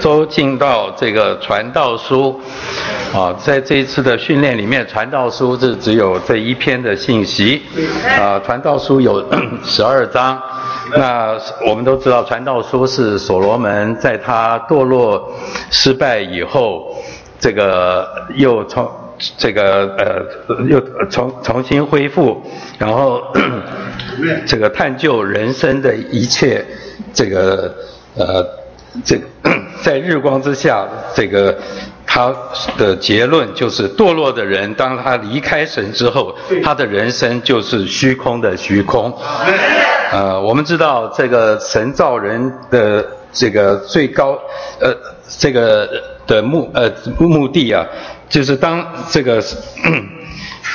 都进到这个传道书，啊，在这一次的训练里面，传道书是只有这一篇的信息，啊，传道书有 十二章，那我们都知道，传道书是所罗门在他堕落失败以后，这个又从这个呃又重重新恢复，然后 这个探究人生的一切，这个呃。这 在日光之下，这个他的结论就是堕落的人，当他离开神之后，他的人生就是虚空的虚空。呃，我们知道这个神造人的这个最高呃这个的目呃目的啊，就是当这个。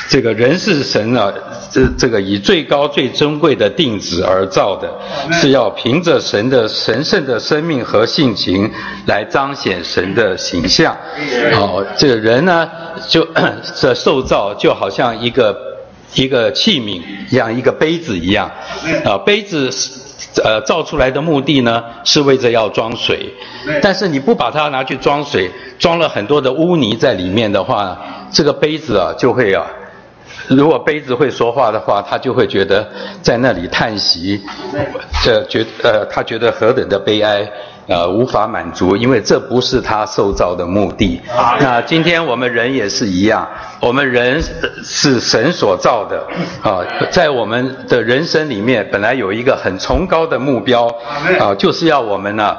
这个人是神啊，这这个以最高最珍贵的定旨而造的，是要凭着神的神圣的生命和性情来彰显神的形象。哦，这个人呢，就 这受造就好像一个一个器皿一样，一个杯子一样。啊，杯子呃造出来的目的呢，是为着要装水。但是你不把它拿去装水，装了很多的污泥在里面的话，这个杯子啊就会啊。如果杯子会说话的话，他就会觉得在那里叹息，这觉呃，他觉得何等的悲哀。呃，无法满足，因为这不是他受造的目的。那今天我们人也是一样，我们人是神所造的啊，在我们的人生里面，本来有一个很崇高的目标啊，就是要我们呢，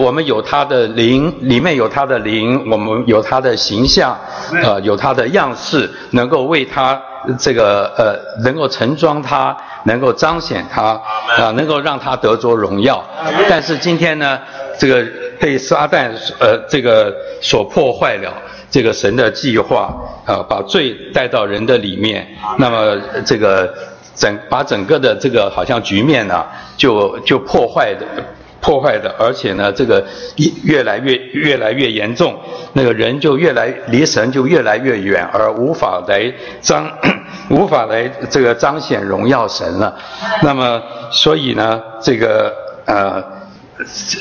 我们有他的灵，里面有他的灵，我们有他的形象，呃，有他的样式，能够为他这个呃，能够盛装它。能够彰显它啊，能够让它得着荣耀。但是今天呢，这个被撒旦呃这个所破坏了这个神的计划啊，把罪带到人的里面。那么这个整把整个的这个好像局面呢，就就破坏的。破坏的，而且呢，这个越越来越越来越严重，那个人就越来离神就越来越远，而无法来彰，无法来这个彰显荣耀神了。那么，所以呢，这个呃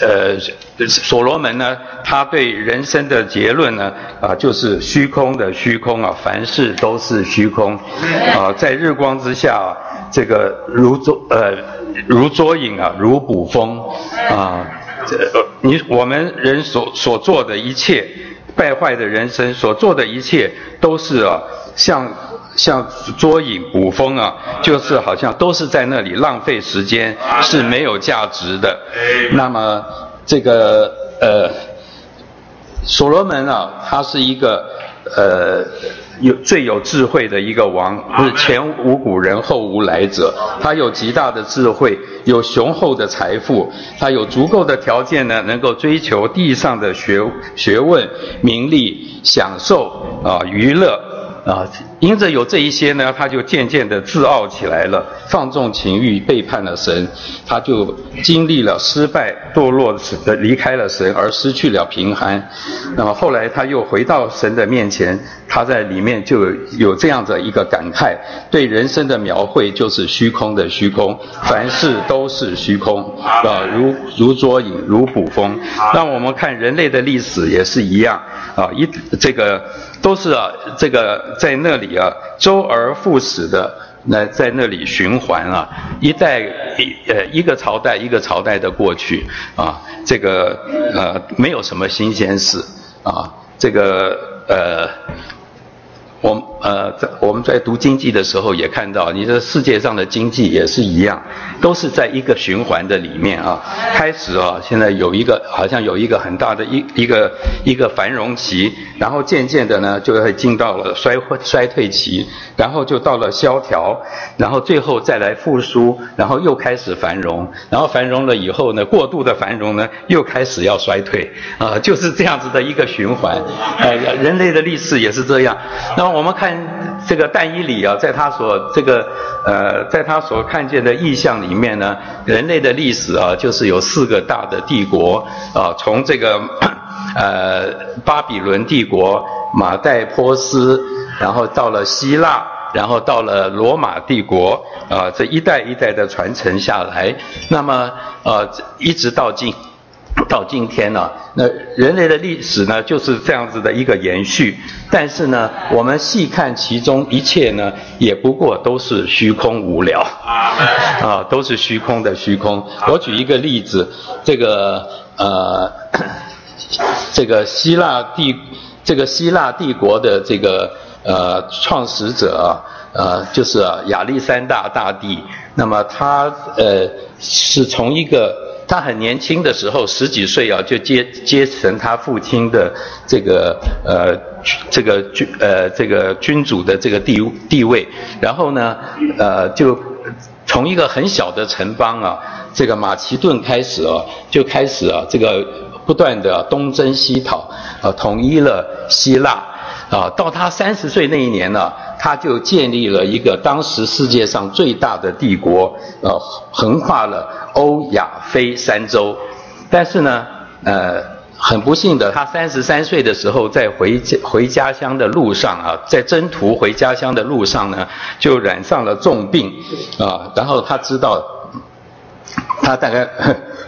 呃，所罗门呢，他对人生的结论呢，啊，就是虚空的虚空啊，凡事都是虚空啊，在日光之下，这个如捉呃。如捉影啊，如捕风啊！这你我们人所所做的一切败坏的人生，所做的一切都是啊，像像捉影捕风啊，就是好像都是在那里浪费时间，是没有价值的。那么这个呃，所罗门啊，他是一个呃。有最有智慧的一个王，是前无古人后无来者。他有极大的智慧，有雄厚的财富，他有足够的条件呢，能够追求地上的学学问、名利、享受啊、娱乐。啊，因着有这一些呢，他就渐渐的自傲起来了，放纵情欲，背叛了神，他就经历了失败、堕落的离开了神，而失去了平安。那么后来他又回到神的面前，他在里面就有这样的一个感慨：对人生的描绘就是虚空的虚空，凡事都是虚空啊，如如捉影，如捕风。那我们看人类的历史也是一样啊，一这个。都是啊，这个在那里啊，周而复始的，那在那里循环啊，一代一呃一个朝代一个朝代的过去啊，这个呃没有什么新鲜事啊，这个呃。我呃，在我们在读经济的时候也看到，你的世界上的经济也是一样，都是在一个循环的里面啊。开始啊，现在有一个好像有一个很大的一一个一个繁荣期，然后渐渐的呢，就会进到了衰衰退期，然后就到了萧条，然后最后再来复苏，然后又开始繁荣，然后繁荣了以后呢，过度的繁荣呢，又开始要衰退啊，就是这样子的一个循环。呃，人类的历史也是这样。那我们看这个但以里啊，在他所这个呃，在他所看见的意象里面呢，人类的历史啊，就是有四个大的帝国啊，从这个呃巴比伦帝国、马代波斯，然后到了希腊，然后到了罗马帝国啊，这一代一代的传承下来，那么呃，一直到今。到今天呢，那人类的历史呢就是这样子的一个延续。但是呢，我们细看其中一切呢，也不过都是虚空无聊，啊，都是虚空的虚空。我举一个例子，这个呃，这个希腊帝，这个希腊帝国的这个呃创始者啊，呃，就是亚历山大大帝。那么他呃是从一个。他很年轻的时候，十几岁啊，就接接承他父亲的这个呃这个君呃这个君主的这个地地位，然后呢呃就从一个很小的城邦啊，这个马其顿开始啊，就开始啊这个不断的东征西讨啊，统一了希腊。啊，到他三十岁那一年呢。他就建立了一个当时世界上最大的帝国，呃，横跨了欧亚非三洲。但是呢，呃，很不幸的，他三十三岁的时候，在回家回家乡的路上啊，在征途回家乡的路上呢，就染上了重病啊。然后他知道，他大概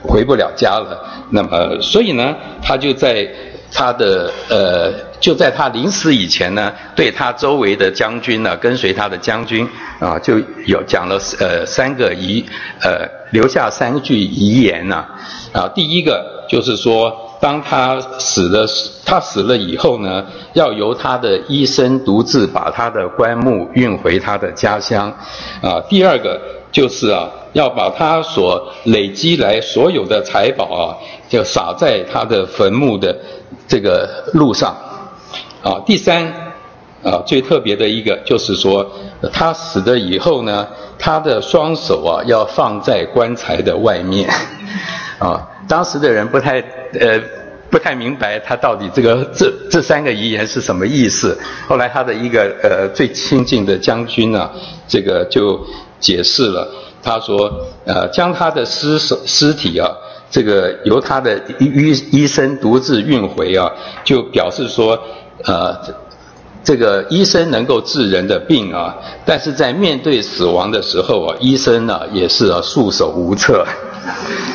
回不了家了。那么，所以呢，他就在。他的呃，就在他临死以前呢，对他周围的将军呢，跟随他的将军啊，就有讲了呃三个遗呃，留下三句遗言呐啊，第一个就是说，当他死了，他死了以后呢，要由他的医生独自把他的棺木运回他的家乡啊，第二个就是啊，要把他所累积来所有的财宝啊，就撒在他的坟墓的。这个路上，啊，第三，啊，最特别的一个就是说，他死了以后呢，他的双手啊要放在棺材的外面，啊，当时的人不太呃不太明白他到底这个这这三个遗言是什么意思。后来他的一个呃最亲近的将军呢，这个就解释了，他说，呃，将他的尸首尸体啊。这个由他的医医生独自运回啊，就表示说，呃，这个医生能够治人的病啊，但是在面对死亡的时候啊，医生呢也是啊束手无策。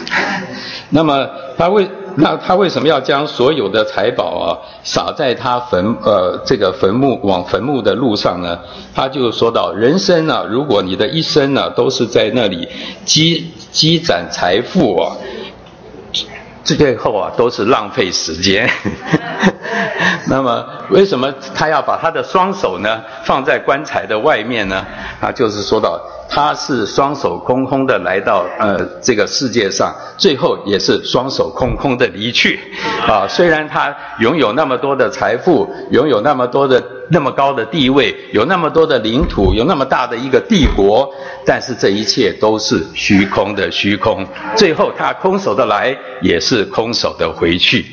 那么他为那他为什么要将所有的财宝啊撒在他坟呃这个坟墓往坟墓的路上呢？他就说到，人生呢，如果你的一生呢都是在那里积积攒财富啊。最后啊，都是浪费时间。那么，为什么他要把他的双手呢放在棺材的外面呢？啊，就是说到他是双手空空的来到呃这个世界上，最后也是双手空空的离去。啊，虽然他拥有那么多的财富，拥有那么多的。那么高的地位，有那么多的领土，有那么大的一个帝国，但是这一切都是虚空的虚空。最后他空手的来，也是空手的回去。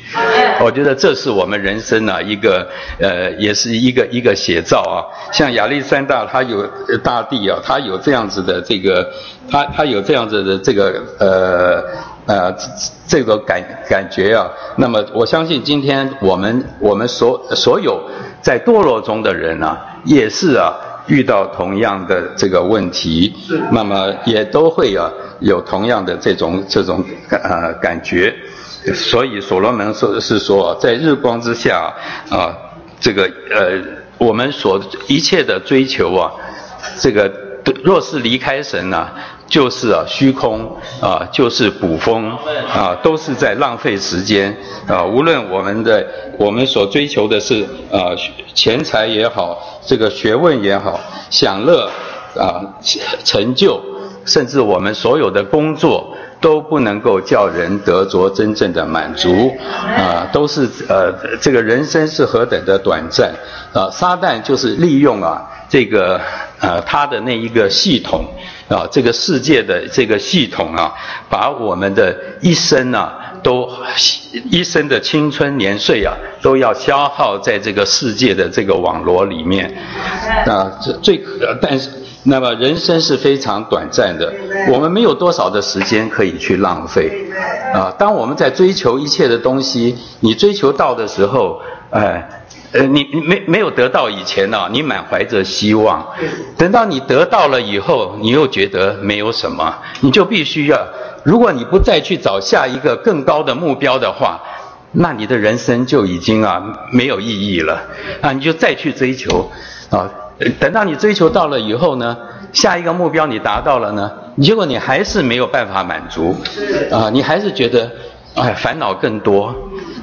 我觉得这是我们人生啊一个呃，也是一个一个写照啊。像亚历山大，他有大地啊，他有这样子的这个，他他有这样子的这个呃呃这个感感觉啊。那么我相信今天我们我们所所有。在堕落中的人啊，也是啊，遇到同样的这个问题，那么也都会啊有同样的这种这种呃感觉，所以所罗门说是说，在日光之下啊，这个呃我们所一切的追求啊，这个若是离开神呢？就是啊，虚空啊，就是捕风啊，都是在浪费时间啊。无论我们的我们所追求的是啊钱财也好，这个学问也好，享乐啊成就，甚至我们所有的工作都不能够叫人得着真正的满足啊，都是呃这个人生是何等的短暂啊！撒旦就是利用啊这个呃他的那一个系统。啊，这个世界的这个系统啊，把我们的一生啊，都一生的青春年岁啊，都要消耗在这个世界的这个网络里面。啊，这最但是，那么人生是非常短暂的，我们没有多少的时间可以去浪费。啊，当我们在追求一切的东西，你追求到的时候，哎。呃，你你没没有得到以前呢，你满怀着希望，等到你得到了以后，你又觉得没有什么，你就必须要，如果你不再去找下一个更高的目标的话，那你的人生就已经啊没有意义了啊，你就再去追求啊，等到你追求到了以后呢，下一个目标你达到了呢，结果你还是没有办法满足啊，你还是觉得。哎，烦恼更多。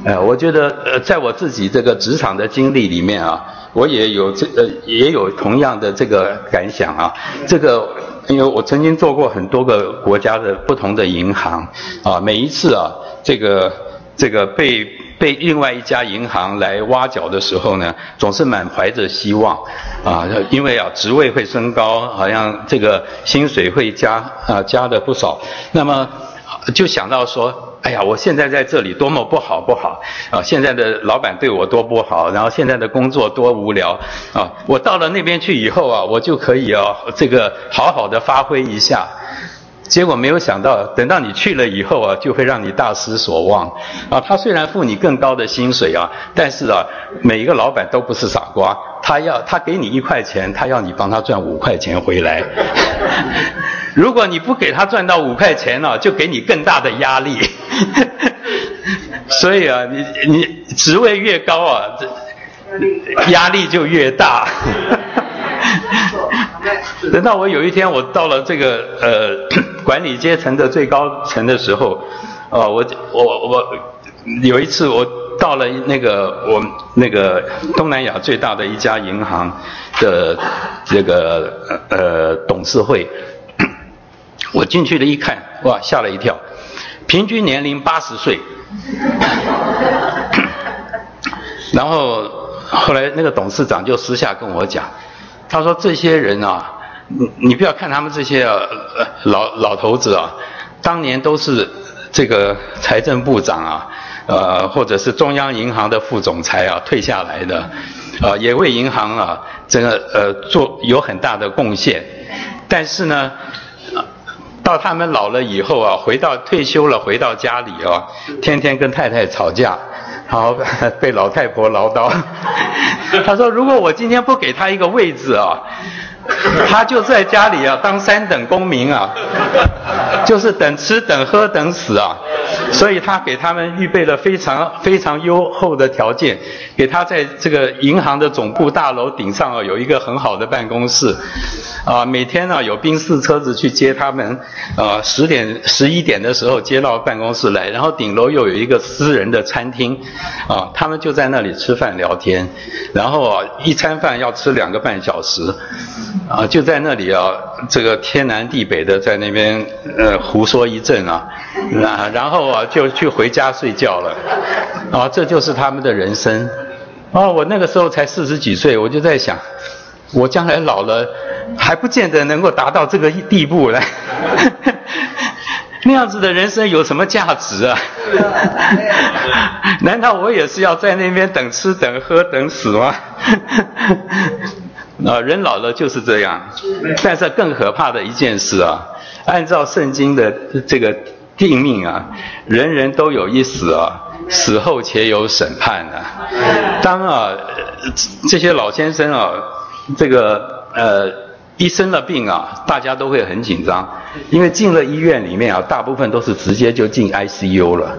哎，我觉得呃，在我自己这个职场的经历里面啊，我也有这呃也有同样的这个感想啊。这个因为我曾经做过很多个国家的不同的银行啊，每一次啊，这个这个被被另外一家银行来挖角的时候呢，总是满怀着希望啊，因为啊职位会升高，好像这个薪水会加啊加的不少，那么就想到说。哎呀，我现在在这里多么不好不好啊！现在的老板对我多不好，然后现在的工作多无聊啊！我到了那边去以后啊，我就可以啊，这个好好的发挥一下。结果没有想到，等到你去了以后啊，就会让你大失所望啊！他虽然付你更高的薪水啊，但是啊，每一个老板都不是傻瓜，他要他给你一块钱，他要你帮他赚五块钱回来。如果你不给他赚到五块钱呢，就给你更大的压力。所以啊，你你职位越高啊，这压力就越大。等到我有一天我到了这个呃 管理阶层的最高层的时候，啊，我我我有一次我到了那个我那个东南亚最大的一家银行的这个呃董事会，我进去了一看，哇，吓了一跳。平均年龄八十岁，然后后来那个董事长就私下跟我讲，他说这些人啊，你你不要看他们这些老老头子啊，当年都是这个财政部长啊，呃或者是中央银行的副总裁啊退下来的，啊也为银行啊这个呃做有很大的贡献，但是呢。到他们老了以后啊，回到退休了，回到家里啊，天天跟太太吵架，好 被老太婆唠叨。他说：“如果我今天不给他一个位置啊。” 他就在家里啊，当三等公民啊，就是等吃等喝等死啊，所以他给他们预备了非常非常优厚的条件，给他在这个银行的总部大楼顶上啊有一个很好的办公室，啊每天呢有宾士车子去接他们，啊十点十一点的时候接到办公室来，然后顶楼又有一个私人的餐厅，啊他们就在那里吃饭聊天，然后啊一餐饭要吃两个半小时。啊，就在那里啊，这个天南地北的在那边呃胡说一阵啊，然后啊就去回家睡觉了，啊，这就是他们的人生。哦，我那个时候才四十几岁，我就在想，我将来老了还不见得能够达到这个地步来，那样子的人生有什么价值啊？难道我也是要在那边等吃等喝等死吗？啊，人老了就是这样。但是更可怕的一件事啊，按照圣经的这个定命啊，人人都有一死啊，死后且有审判啊。当啊这些老先生啊，这个呃一生了病啊，大家都会很紧张，因为进了医院里面啊，大部分都是直接就进 ICU 了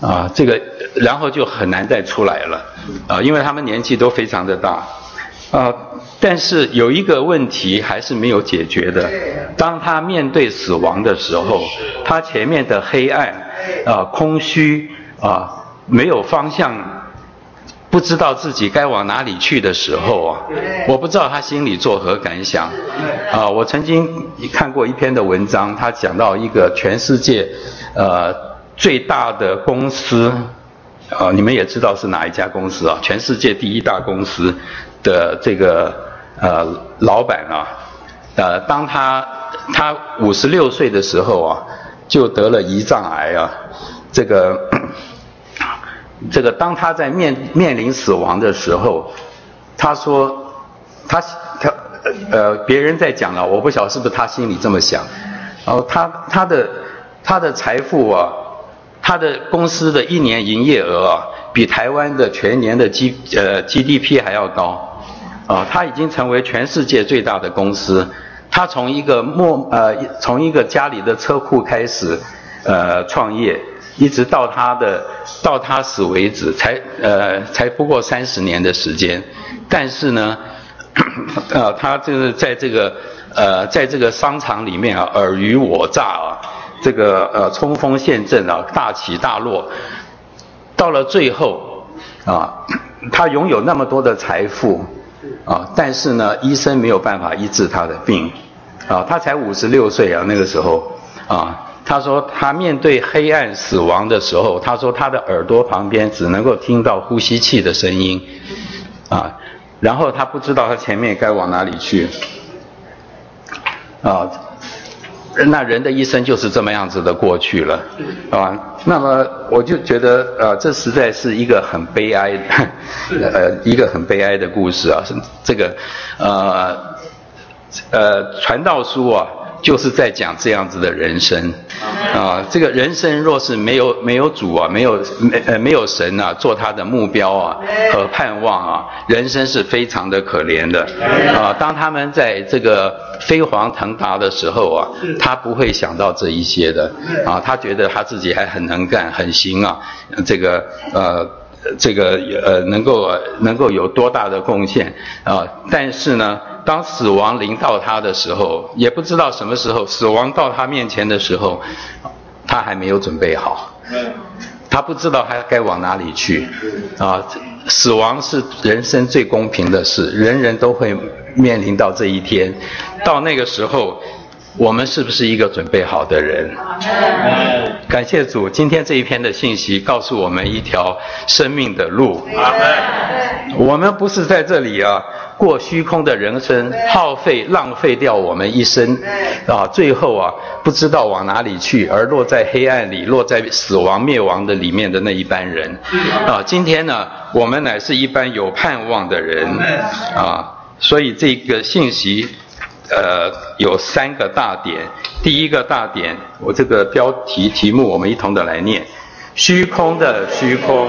啊，这个然后就很难再出来了啊，因为他们年纪都非常的大。啊，但是有一个问题还是没有解决的。当他面对死亡的时候，他前面的黑暗、啊空虚、啊没有方向，不知道自己该往哪里去的时候啊，我不知道他心里作何感想。啊，我曾经看过一篇的文章，他讲到一个全世界呃最大的公司，啊你们也知道是哪一家公司啊？全世界第一大公司。的这个呃老板啊，呃，当他他五十六岁的时候啊，就得了胰脏癌啊，这个 这个当他在面面临死亡的时候，他说他他呃别人在讲了，我不晓得是不是他心里这么想，然后他他的他的财富啊，他的公司的一年营业额啊。比台湾的全年的 G 呃 GDP 还要高，啊，它已经成为全世界最大的公司。他从一个末呃从一个家里的车库开始，呃创业，一直到他的到他死为止，才呃才不过三十年的时间。但是呢，呃他就是在这个呃在这个商场里面啊尔虞我诈啊，这个呃冲锋陷阵啊大起大落，到了最后啊他拥有那么多的财富啊，但是呢医生没有办法医治他的病。啊，他才五十六岁啊，那个时候，啊，他说他面对黑暗死亡的时候，他说他的耳朵旁边只能够听到呼吸器的声音，啊，然后他不知道他前面该往哪里去，啊，那人的一生就是这么样子的过去了，啊，那么我就觉得，呃，这实在是一个很悲哀，呃，一个很悲哀的故事啊，是这个，呃。呃，传道书啊，就是在讲这样子的人生啊。这个人生若是没有没有主啊，没有没呃没有神啊，做他的目标啊和盼望啊，人生是非常的可怜的啊。当他们在这个飞黄腾达的时候啊，他不会想到这一些的啊。他觉得他自己还很能干，很行啊。这个呃。这个呃，能够能够有多大的贡献啊？但是呢，当死亡临到他的时候，也不知道什么时候死亡到他面前的时候，他还没有准备好。他不知道他该往哪里去啊！死亡是人生最公平的事，人人都会面临到这一天。到那个时候。我们是不是一个准备好的人？感谢主，今天这一篇的信息告诉我们一条生命的路。我们不是在这里啊过虚空的人生，耗费浪费掉我们一生啊，最后啊不知道往哪里去，而落在黑暗里，落在死亡灭亡的里面的那一班人啊。今天呢，我们乃是一般有盼望的人啊，所以这个信息。呃，有三个大点。第一个大点，我这个标题题目，我们一同的来念：虚空的虚空，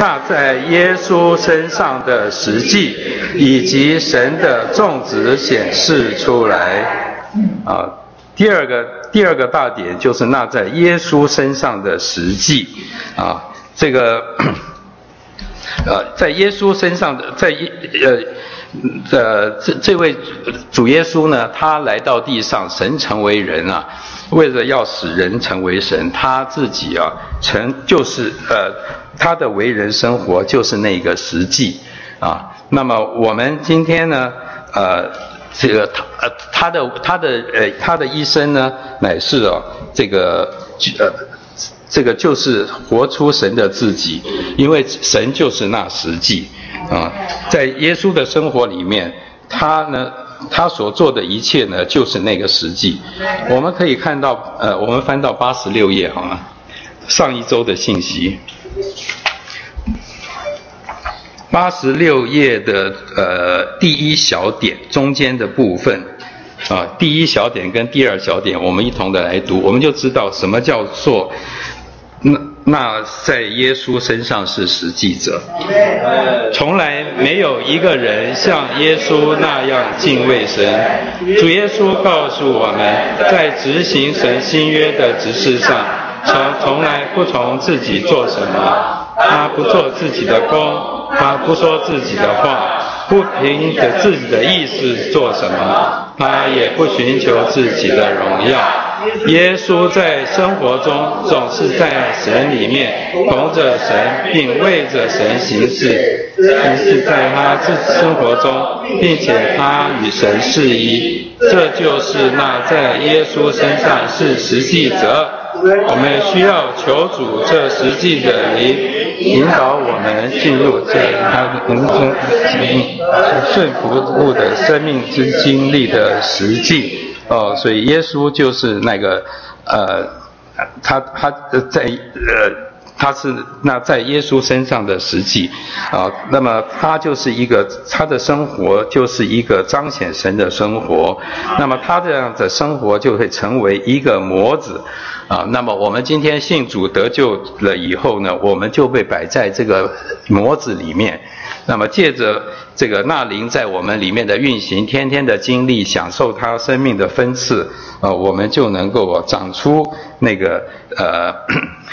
那在耶稣身上的实际，以及神的种植显示出来。啊，第二个第二个大点就是那在耶稣身上的实际。啊，这个呃，在耶稣身上的，在耶呃。呃，这这位主耶稣呢，他来到地上，神成为人啊，为了要使人成为神，他自己啊，成就是呃，他的为人生活就是那个实际啊。那么我们今天呢，呃，这个他呃他的他的呃他的一生呢，乃是啊这个呃这个就是活出神的自己，因为神就是那实际。啊，在耶稣的生活里面，他呢，他所做的一切呢，就是那个实际。我们可以看到，呃，我们翻到八十六页好吗？上一周的信息，八十六页的呃第一小点中间的部分，啊，第一小点跟第二小点，我们一同的来读，我们就知道什么叫做那。那在耶稣身上是实际者，从来没有一个人像耶稣那样敬畏神。主耶稣告诉我们在执行神新约的指示上，从从来不从自己做什么，他不做自己的功，他不说自己的话，不凭着自己的意思做什么，他也不寻求自己的荣耀。耶稣在生活中总是在神里面同着神，并为着神行事，行事在他自生活中，并且他与神是一。这就是那在耶稣身上是实际者。我们需要求主这实际的灵引导我们进入这他人生顺服的生命之经历的实际。哦，所以耶稣就是那个，呃，他他在呃，他是那在耶稣身上的实际啊，那么他就是一个他的生活就是一个彰显神的生活，那么他这样的生活就会成为一个模子啊。那么我们今天信主得救了以后呢，我们就被摆在这个模子里面，那么借着这个那灵在我们里面的运行，天天的经历，享受他生命的分赐啊，我们就能够长出那个呃。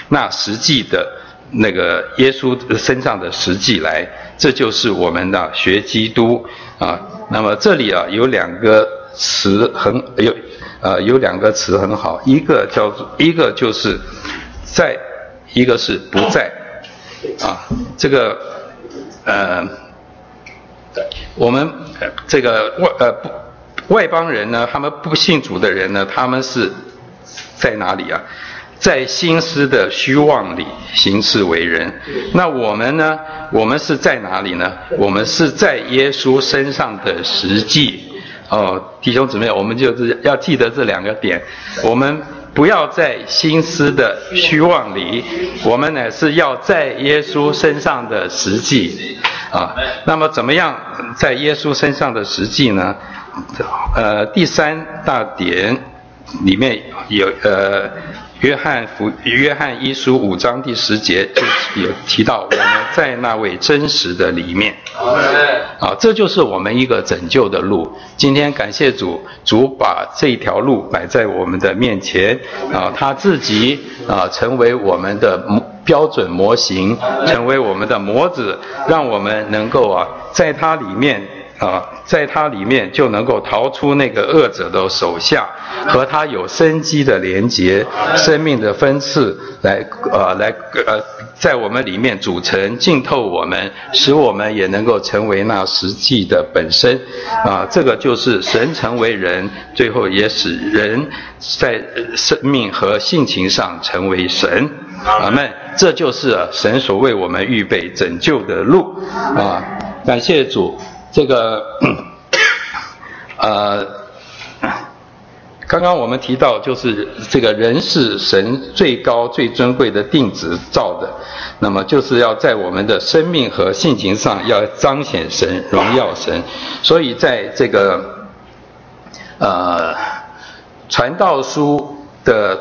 那实际的，那个耶稣身上的实际来，这就是我们的学基督啊。那么这里啊有两个词很有，呃有两个词很好，一个叫做一个就是在，一个是不在啊。这个呃，我们这个外呃不外邦人呢，他们不信主的人呢，他们是在哪里啊？在心思的虚妄里行事为人，那我们呢？我们是在哪里呢？我们是在耶稣身上的实际。哦，弟兄姊妹，我们就是要记得这两个点。我们不要在心思的虚妄里，我们乃是要在耶稣身上的实际。啊，那么怎么样在耶稣身上的实际呢？呃，第三大点里面有呃。约翰福约翰一书五章第十节就有提到我们在那位真实的里面，啊，这就是我们一个拯救的路。今天感谢主，主把这条路摆在我们的面前，啊，他自己啊成为我们的标准模型，成为我们的模子，让我们能够啊在它里面。啊，在它里面就能够逃出那个恶者的手下，和他有生机的连结，生命的分次来，呃，来，呃，在我们里面组成浸透我们，使我们也能够成为那实际的本身。啊，这个就是神成为人，最后也使人在生命和性情上成为神。阿门。这就是神所为我们预备拯救的路。啊，感谢主。这个，呃，刚刚我们提到，就是这个人是神最高最尊贵的定旨造的，那么就是要在我们的生命和性情上要彰显神、荣耀神，所以在这个，呃，传道书的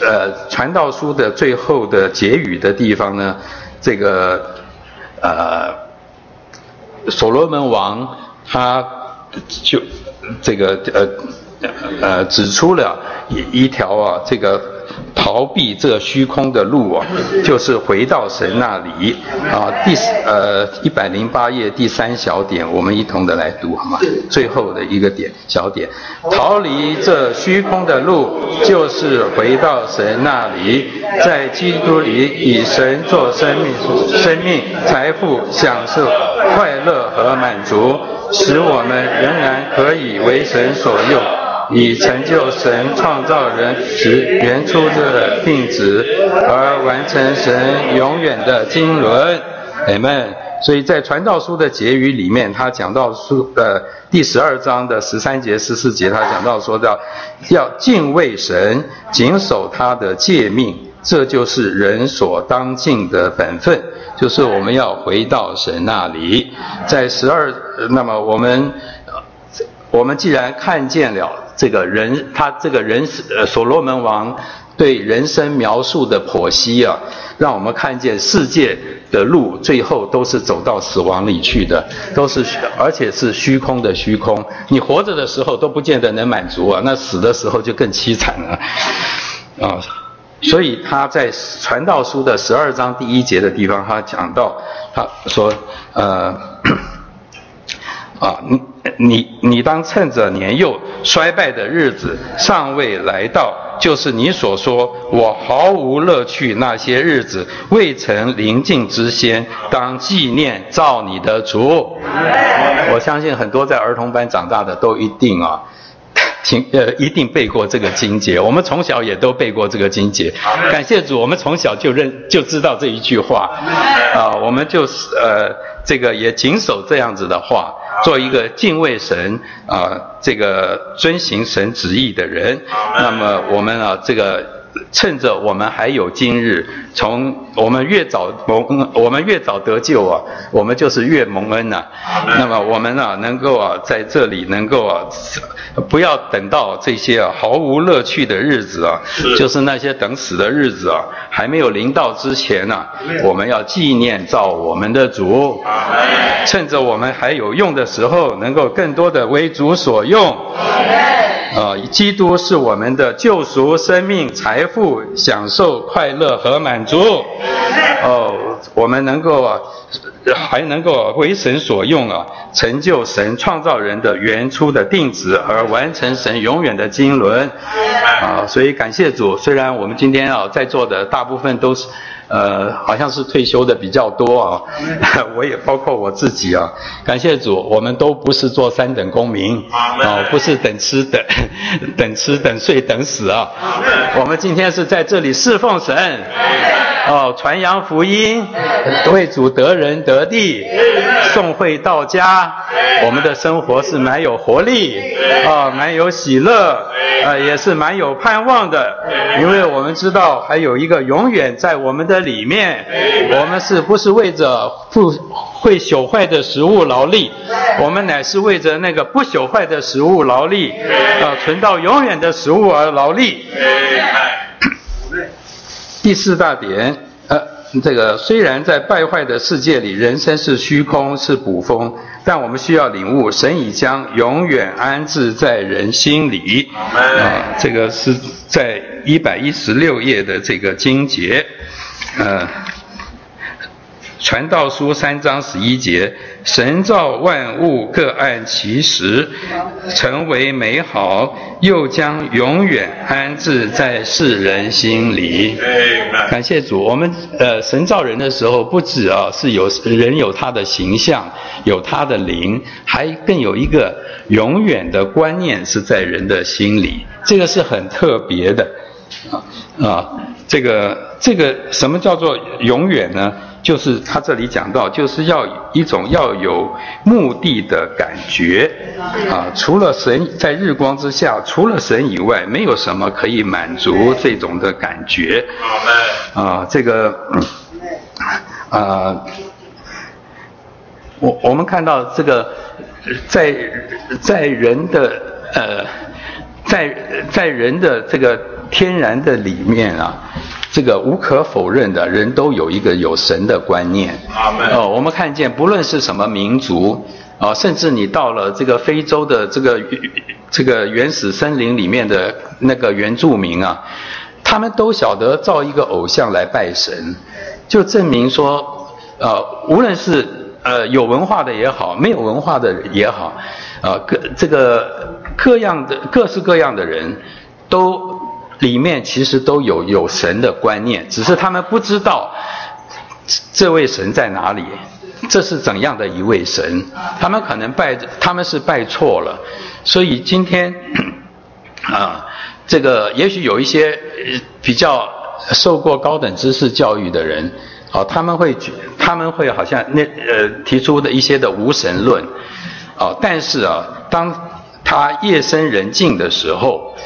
呃传道书的最后的结语的地方呢，这个，呃。所罗门王他就这个呃呃指出了一一条啊这个逃避这虚空的路啊，就是回到神那里啊。第呃一百零八页第三小点，我们一同的来读好吗？最后的一个点小点，逃离这虚空的路，就是回到神那里，在基督里以神做生命、生命、财富、享受。快乐和满足，使我们仍然可以为神所用，以成就神创造人时原初的定旨，而完成神永远的经纶。Amen。所以在传道书的结语里面，他讲到书呃第十二章的十三节、十四节，他讲到说到要敬畏神，谨守他的诫命，这就是人所当尽的本分。就是我们要回到神那里，在十二，那么我们，我们既然看见了这个人，他这个人，呃，所罗门王对人生描述的剖析啊，让我们看见世界的路最后都是走到死亡里去的，都是而且是虚空的虚空。你活着的时候都不见得能满足啊，那死的时候就更凄惨了，啊。所以他在传道书的十二章第一节的地方，他讲到，他说，呃，啊，你你你当趁着年幼衰败的日子尚未来到，就是你所说我毫无乐趣那些日子未曾临近之先，当纪念造你的主。我相信很多在儿童班长大的都一定啊。请呃，一定背过这个经节。我们从小也都背过这个经节。感谢主，我们从小就认就知道这一句话啊。我们就是呃，这个也谨守这样子的话，做一个敬畏神啊，这个遵行神旨意的人。那么我们啊，这个趁着我们还有今日，从我们越早蒙，我们越早得救啊，我们就是越蒙恩呐。那么我们啊，能够啊，在这里能够啊，不要等到这些啊毫无乐趣的日子啊，就是那些等死的日子啊，还没有临到之前呢，我们要纪念造我们的主，趁着我们还有用的时候，能够更多的为主所用。啊，基督是我们的救赎、生命、财富、享受、快乐和满足。哦，我们能够啊，还能够为神所用啊，成就神创造人的原初的定旨，而完成神永远的经纶。啊，所以感谢主，虽然我们今天啊在座的大部分都是。呃，好像是退休的比较多啊，我也包括我自己啊。感谢主，我们都不是做三等公民，啊，不是等吃等 等吃等睡等死啊。我们今天是在这里侍奉神，哦，传扬福音，为主得人得地，送会到家。我们的生活是蛮有活力啊，蛮有喜乐，啊，也是蛮有盼望的，因为我们知道还有一个永远在我们的。里面，我们是不是为着不会朽坏的食物劳力？我们乃是为着那个不朽坏的食物劳力，啊，存到永远的食物而劳力。第四大点，呃，这个虽然在败坏的世界里，人生是虚空，是捕风，但我们需要领悟，神已将永远安置在人心里。啊，这个是在一百一十六页的这个经节。呃，传道书三章十一节，神造万物各按其时，成为美好，又将永远安置在世人心里。感谢主，我们呃神造人的时候，不止啊是有人有他的形象，有他的灵，还更有一个永远的观念是在人的心里，这个是很特别的啊啊。这个这个什么叫做永远呢？就是他这里讲到，就是要一种要有目的的感觉啊。除了神在日光之下，除了神以外，没有什么可以满足这种的感觉。啊，这个啊，我我们看到这个在在人的呃，在在人的这个。天然的里面啊，这个无可否认的，人都有一个有神的观念。哦，我们看见不论是什么民族啊，甚至你到了这个非洲的这个这个原始森林里面的那个原住民啊，他们都晓得造一个偶像来拜神，就证明说，呃，无论是呃有文化的也好，没有文化的也好，啊，各这个各样的各式各样的人都。里面其实都有有神的观念，只是他们不知道这位神在哪里，这是怎样的一位神？他们可能拜，他们是拜错了。所以今天 啊，这个也许有一些比较受过高等知识教育的人，啊，他们会他们会好像那呃提出的一些的无神论，啊，但是啊，当他夜深人静的时候。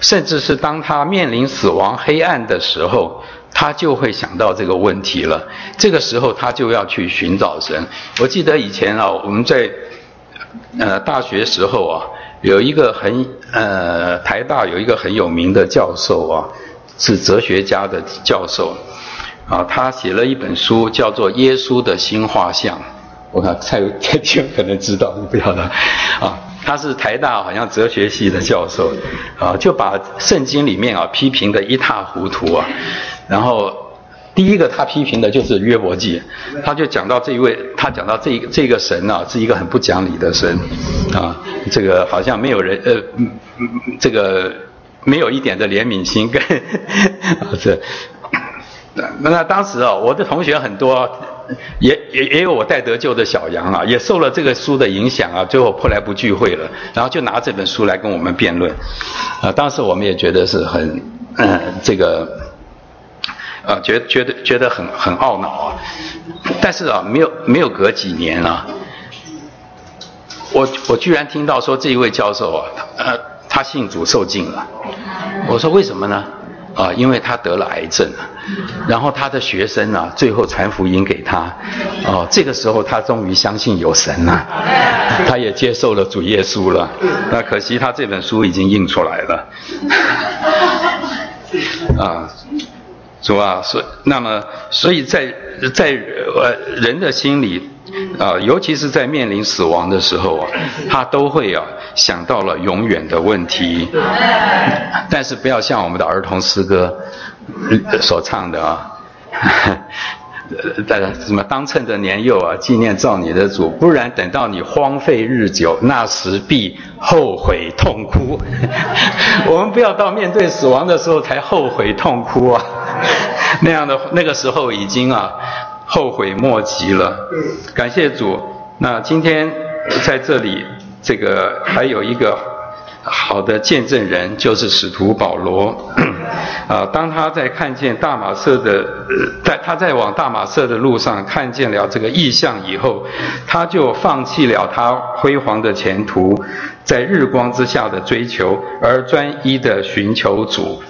甚至是当他面临死亡黑暗的时候，他就会想到这个问题了。这个时候，他就要去寻找神。我记得以前啊，我们在呃大学时候啊，有一个很呃台大有一个很有名的教授啊，是哲学家的教授啊，他写了一本书叫做《耶稣的新画像》。我看蔡蔡天可能知道，你不晓得啊。他是台大好像哲学系的教授，啊，就把圣经里面啊批评的一塌糊涂啊。然后第一个他批评的就是约伯记，他就讲到这一位，他讲到这这个神啊是一个很不讲理的神，啊，这个好像没有人呃，这个没有一点的怜悯心跟 啊这。那那当时啊，我的同学很多。也也也有我带得救的小杨啊，也受了这个书的影响啊，最后后来不聚会了，然后就拿这本书来跟我们辩论，啊，当时我们也觉得是很，嗯，这个，啊，觉觉得觉得很很懊恼啊，但是啊，没有没有隔几年啊，我我居然听到说这一位教授啊，呃，他信主受尽了，我说为什么呢？啊，因为他得了癌症，然后他的学生呢，最后传福音给他，哦，这个时候他终于相信有神了，他也接受了主耶稣了。那可惜他这本书已经印出来了，啊，主啊，所那么，所以在在呃人的心里。啊，尤其是在面临死亡的时候啊，他都会啊想到了永远的问题。但是不要像我们的儿童诗歌所唱的啊，大家，什么当趁着年幼啊，纪念造你的主，不然等到你荒废日久，那时必后悔痛哭。我们不要到面对死亡的时候才后悔痛哭啊，那样的那个时候已经啊。后悔莫及了，感谢主。那今天在这里，这个还有一个好的见证人，就是使徒保罗。啊，当他在看见大马色的，在他在往大马色的路上看见了这个异象以后，他就放弃了他辉煌的前途，在日光之下的追求，而专一的寻求主。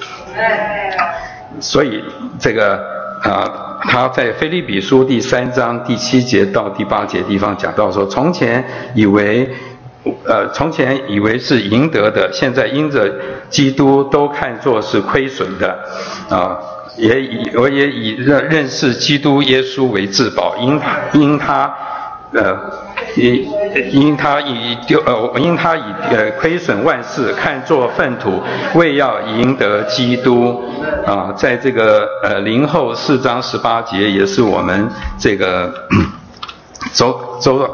所以这个啊。他在菲利比书第三章第七节到第八节地方讲到说：从前以为，呃，从前以为是赢得的，现在因着基督都看作是亏损的，啊，也以我也以认认识基督耶稣为至宝，因因他。呃，因因他以丢呃，因他以呃亏损万事，看作粪土，为要赢得基督啊，在这个呃零后四章十八节，也是我们这个周周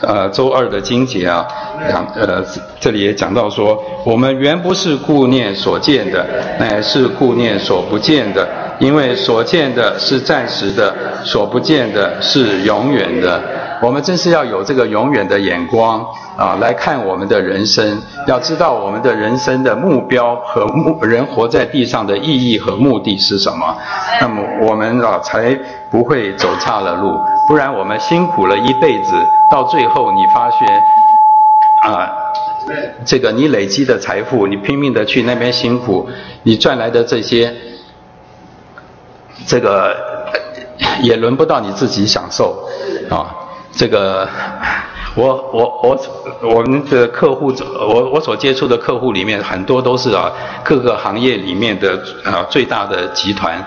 呃周二的经节啊，讲呃这里也讲到说，我们原不是顾念所见的，乃是顾念所不见的。因为所见的是暂时的，所不见的是永远的。我们真是要有这个永远的眼光啊，来看我们的人生。要知道我们的人生的目标和目人活在地上的意义和目的是什么，那么我们啊才不会走差了路。不然我们辛苦了一辈子，到最后你发现啊，这个你累积的财富，你拼命的去那边辛苦，你赚来的这些。这个也轮不到你自己享受啊！这个我我我我们的客户，我我所接触的客户里面很多都是啊各个行业里面的啊最大的集团，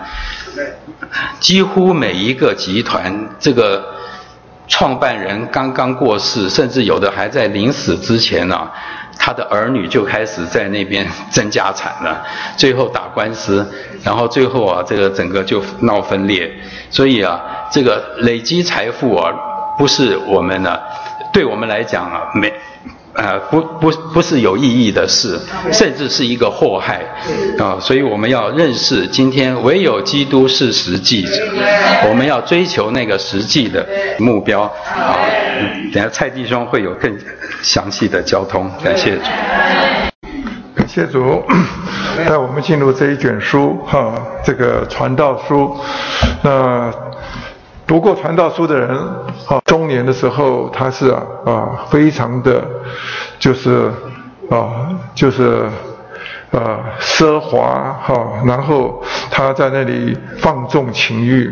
几乎每一个集团这个创办人刚刚过世，甚至有的还在临死之前呢。他的儿女就开始在那边 争家产了，最后打官司，然后最后啊，这个整个就闹分裂。所以啊，这个累积财富啊，不是我们呢，对我们来讲啊，没。啊，不不不是有意义的事，甚至是一个祸害啊！所以我们要认识，今天唯有基督是实际者，我们要追求那个实际的目标啊！等下蔡弟兄会有更详细的交通，感谢主。感谢主，带我们进入这一卷书哈，这个传道书，那。读过传道书的人，啊，中年的时候他是啊啊非常的，就是啊就是啊奢华哈，然后他在那里放纵情欲，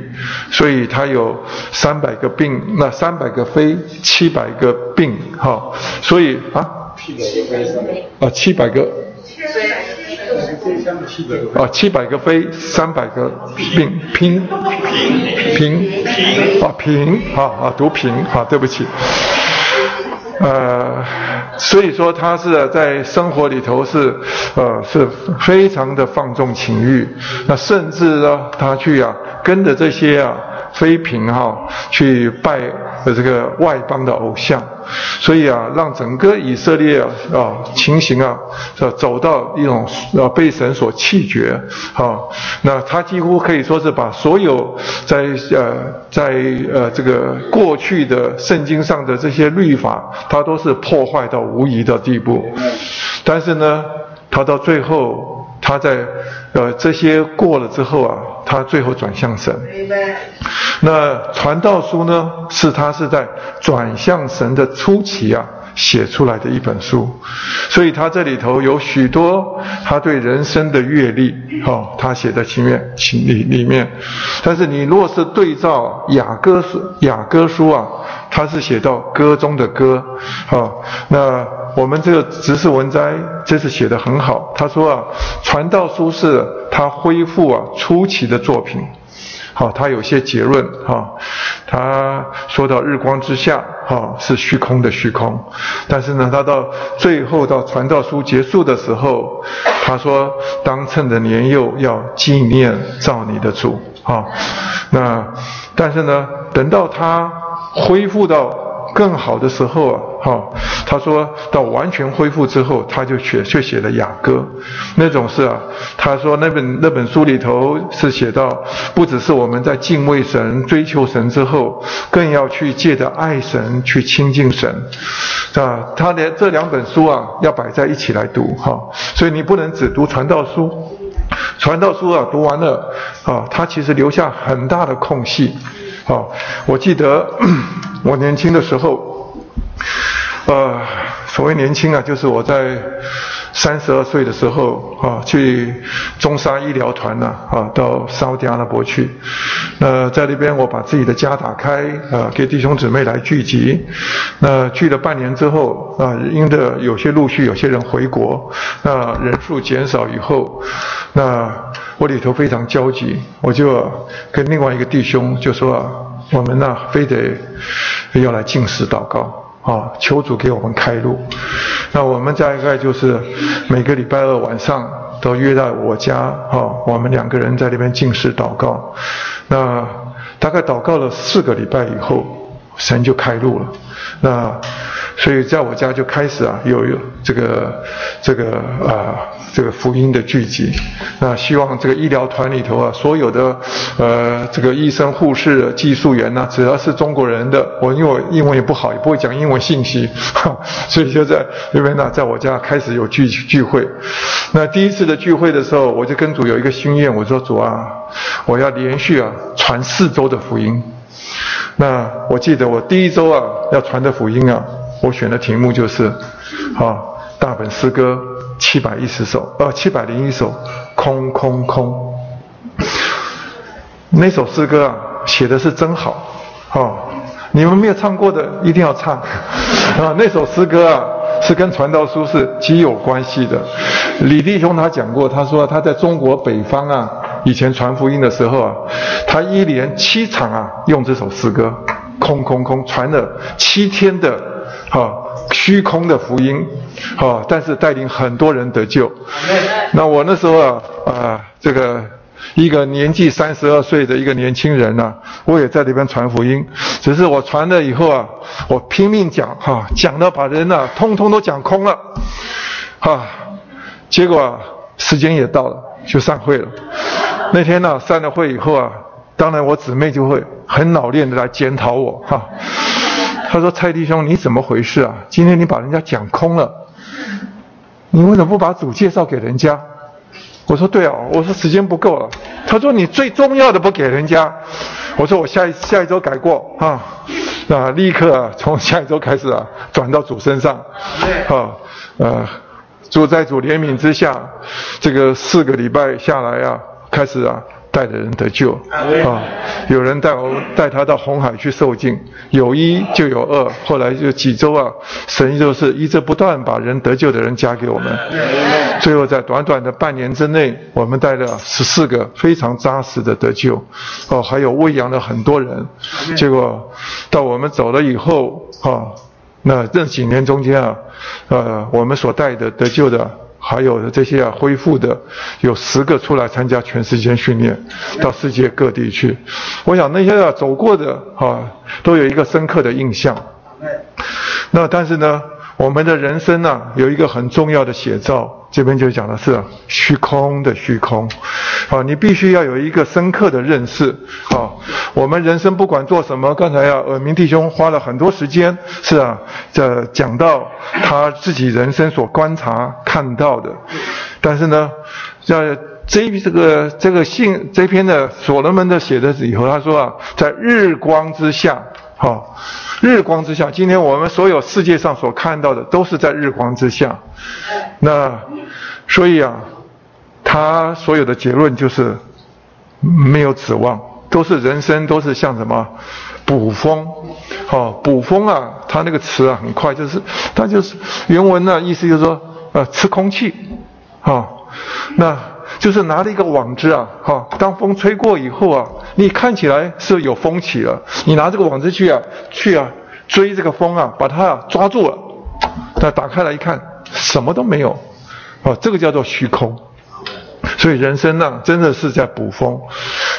所以他有三百个病，那三百个非七百个病哈，所以啊七百个非啊七百个。啊，七百个非，三百个病，平平平啊平啊啊读平啊，对不起。呃，所以说他是在生活里头是呃是非常的放纵情欲，那甚至呢他去啊跟着这些啊。妃嫔哈去拜这个外邦的偶像，所以啊，让整个以色列啊啊情形啊，走到一种啊被神所弃绝啊，那他几乎可以说是把所有在呃在呃这个过去的圣经上的这些律法，他都是破坏到无疑的地步。但是呢，他到最后。他在呃这些过了之后啊，他最后转向神。那传道书呢，是他是在转向神的初期啊，写出来的一本书，所以他这里头有许多他对人生的阅历，哦，他写在前面里里面。但是你若是对照雅歌书雅歌书啊，他是写到歌中的歌，啊，那我们这个执事文摘这次写的很好，他说啊，传道书是他恢复啊初期的作品。好，他有些结论哈，他说到日光之下哈是虚空的虚空，但是呢，他到最后到传道书结束的时候，他说当趁着年幼要纪念造你的主啊，那但是呢，等到他恢复到。更好的时候啊，哈，他说到完全恢复之后，他就写却写了雅歌，那种是啊，他说那本那本书里头是写到，不只是我们在敬畏神、追求神之后，更要去借着爱神去亲近神，啊，他连这两本书啊要摆在一起来读哈，所以你不能只读传道书，传道书啊读完了啊，他其实留下很大的空隙。啊，我记得我年轻的时候，呃，所谓年轻啊，就是我在三十二岁的时候啊，去中沙医疗团呐啊，到沙特阿拉伯去。那在那边，我把自己的家打开啊，给弟兄姊妹来聚集。那聚了半年之后啊，因的有些陆续有些人回国，那人数减少以后，那。我里头非常焦急，我就跟另外一个弟兄就说，我们呢非得要来进食祷告啊，求主给我们开路。那我们大概就是每个礼拜二晚上都约在我家啊，我们两个人在那边进食祷告。那大概祷告了四个礼拜以后，神就开路了。那所以在我家就开始啊，有有这个这个啊。这个福音的聚集，那希望这个医疗团里头啊，所有的呃这个医生、护士、技术员呐，只要是中国人的，我因为我英文也不好，也不会讲英文信息，所以就在那边呢，在我家开始有聚聚会。那第一次的聚会的时候，我就跟主有一个心愿，我说主啊，我要连续啊传四周的福音。那我记得我第一周啊要传的福音啊，我选的题目就是啊大本诗歌。七百一十首，呃，七百零一首，空空空。那首诗歌啊，写的是真好，啊，你们没有唱过的一定要唱，啊，那首诗歌啊，是跟传道书是极有关系的。李弟兄他讲过，他说他在中国北方啊，以前传福音的时候啊，他一连七场啊，用这首诗歌，空空空，传了七天的，哈。虚空的福音，啊，但是带领很多人得救。那我那时候啊，啊，这个一个年纪三十二岁的一个年轻人呢，我也在那边传福音。只是我传了以后啊，我拼命讲，哈，讲到把人呢，通通都讲空了，哈。结果啊时间也到了，就散会了。那天呢，散了会以后啊，当然我姊妹就会很老练的来检讨我，哈。他说：“蔡弟兄，你怎么回事啊？今天你把人家讲空了，你为什么不把主介绍给人家？”我说：“对啊，我说时间不够了。”他说：“你最重要的不给人家。”我说：“我下一下一周改过啊，那立刻从下一周开始啊，转到主身上，啊，呃，主在主怜悯之下，这个四个礼拜下来啊，开始啊。”带的人得救啊！有人带我带他到红海去受尽，有一就有二，后来就几周啊，神就是一直不断把人得救的人加给我们，最后在短短的半年之内，我们带了十四个非常扎实的得救，哦，还有喂养了很多人，结果到我们走了以后啊，那这几年中间啊，呃，我们所带的得救的。还有这些啊，恢复的有十个出来参加全世界训练，到世界各地去。我想那些啊走过的啊，都有一个深刻的印象。那但是呢？我们的人生呢，有一个很重要的写照，这边就讲的是虚空的虚空，啊，你必须要有一个深刻的认识，啊，我们人生不管做什么，刚才啊，耳明弟兄花了很多时间，是啊，这讲到他自己人生所观察看到的，但是呢，在这这个这个信这篇的所罗门的写的以后，他说啊，在日光之下，哈。日光之下，今天我们所有世界上所看到的都是在日光之下。那所以啊，他所有的结论就是没有指望，都是人生都是像什么捕风，哦，捕风啊，他那个词啊很快就是，他就是原文呢意思就是说，呃，吃空气，啊，那就是拿了一个网子啊，哈，当风吹过以后啊。你看起来是有风起了，你拿这个网子去啊，去啊追这个风啊，把它啊抓住了，那打开来一看，什么都没有，哦，这个叫做虚空。所以人生呢，真的是在捕风。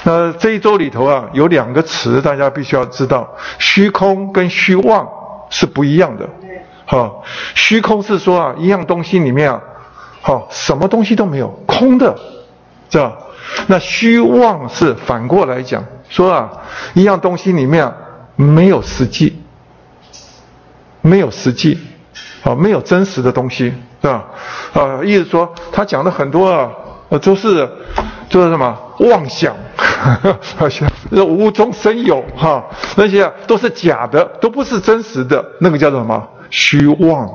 那这一周里头啊，有两个词大家必须要知道，虚空跟虚妄是不一样的。好，虚空是说啊，一样东西里面啊，好，什么东西都没有，空的，是吧？那虚妄是反过来讲，说啊，一样东西里面没有实际，没有实际，啊，没有真实的东西，是吧？啊，意思说他讲的很多啊，都是，都是什么妄想，好 像无中生有哈，那些都是假的，都不是真实的，那个叫做什么虚妄。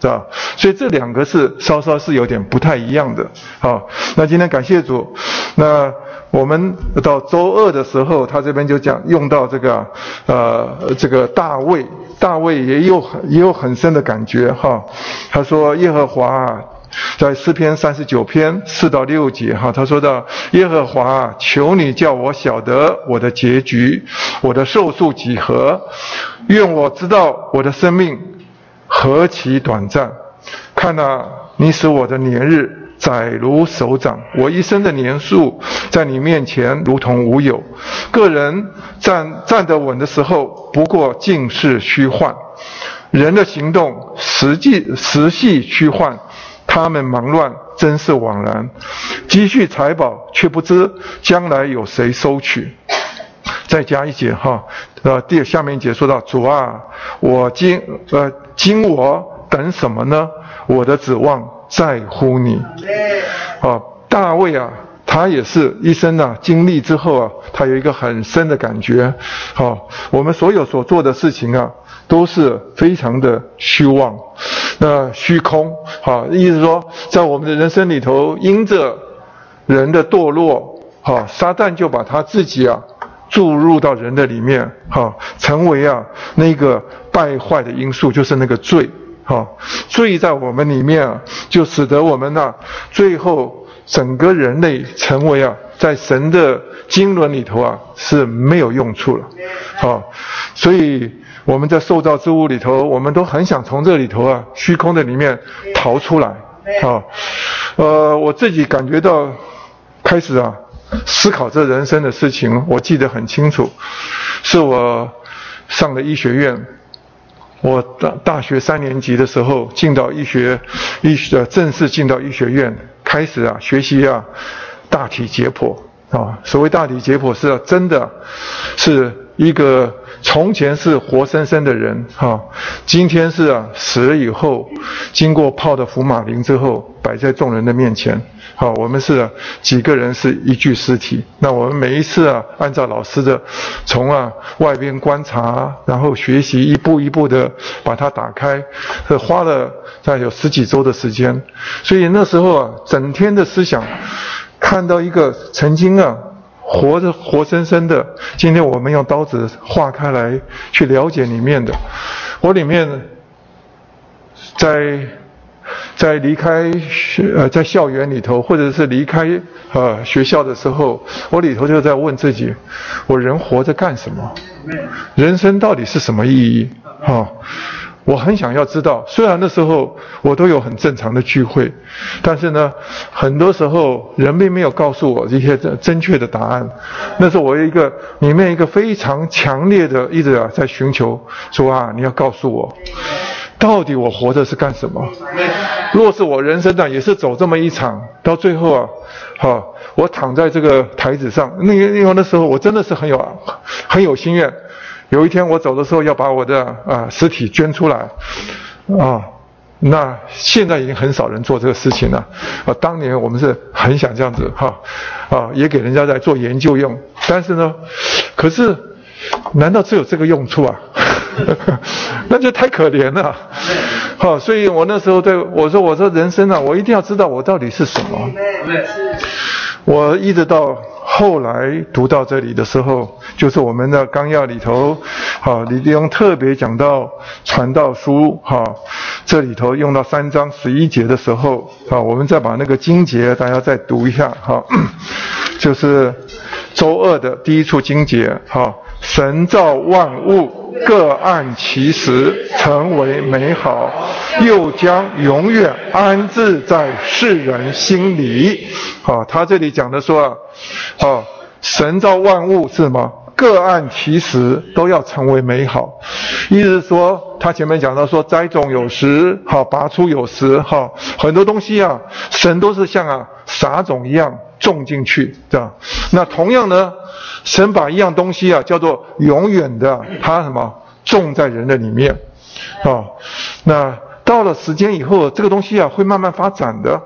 是吧？所以这两个是稍稍是有点不太一样的。好，那今天感谢主。那我们到周二的时候，他这边就讲用到这个，呃，这个大卫，大卫也有也有很深的感觉哈。他说耶和华在诗篇三十九篇四到六节哈，他说到耶和华，求你叫我晓得我的结局，我的寿数几何，愿我知道我的生命。何其短暂！看呐，你使我的年日窄如手掌，我一生的年数在你面前如同无有。个人站站得稳的时候，不过尽是虚幻；人的行动实际实系虚幻。他们忙乱，真是枉然。积蓄财宝，却不知将来有谁收取。再加一节哈，呃，第下面一节说到主啊，我今呃。今我等什么呢？我的指望在乎你。啊，大卫啊，他也是一生啊经历之后啊，他有一个很深的感觉。好，我们所有所做的事情啊，都是非常的虚妄，那虚空。好，意思说，在我们的人生里头，因着人的堕落，好，撒旦就把他自己啊。注入到人的里面，哈，成为啊那个败坏的因素，就是那个罪，哈，罪在我们里面啊，就使得我们呢，最后整个人类成为啊，在神的经纶里头啊是没有用处了，啊，所以我们在受造之物里头，我们都很想从这里头啊虚空的里面逃出来，啊，呃，我自己感觉到开始啊。思考这人生的事情，我记得很清楚，是我上了医学院，我大大学三年级的时候进到医学，医学正式进到医学院，开始啊学习啊大体解剖。啊，所谓大体解剖是真的，是一个从前是活生生的人哈，今天是啊死了以后，经过泡的福马林之后，摆在众人的面前。好，我们是几个人是一具尸体。那我们每一次啊，按照老师的，从啊外边观察，然后学习，一步一步的把它打开，是花了大概有十几周的时间。所以那时候啊，整天的思想，看到一个曾经啊活着活生生的，今天我们用刀子划开来去了解里面的，我里面在。在离开学呃，在校园里头，或者是离开呃学校的时候，我里头就在问自己：我人活着干什么？人生到底是什么意义？哈，我很想要知道。虽然那时候我都有很正常的聚会，但是呢，很多时候人并没有告诉我这些正确的答案。那是我一个里面一个非常强烈的一直啊在寻求，说啊，你要告诉我。到底我活着是干什么？若是我人生呢，也是走这么一场，到最后啊，哈，我躺在这个台子上，那个那个那时候，我真的是很有很有心愿。有一天我走的时候，要把我的啊尸体捐出来，啊，那现在已经很少人做这个事情了。啊，当年我们是很想这样子哈，啊，也给人家在做研究用。但是呢，可是，难道只有这个用处啊？那就太可怜了。好，所以我那时候对我说：“我说人生啊，我一定要知道我到底是什么。”我一直到后来读到这里的时候，就是我们的纲要里头，好，李弟兄特别讲到传道书，哈，这里头用到三章十一节的时候，好，我们再把那个经节大家再读一下，哈，就是周二的第一处经节，哈。神造万物，各按其时，成为美好，又将永远安置在世人心里。啊，他这里讲的说，啊，神造万物是什么？各按其时，都要成为美好。意思说，他前面讲到说，栽种有时，好拔出有时，哈，很多东西啊，神都是像啊撒种一样种进去，对吧？那同样呢？神把一样东西啊，叫做永远的，它什么种在人的里面，啊，那到了时间以后，这个东西啊会慢慢发展的，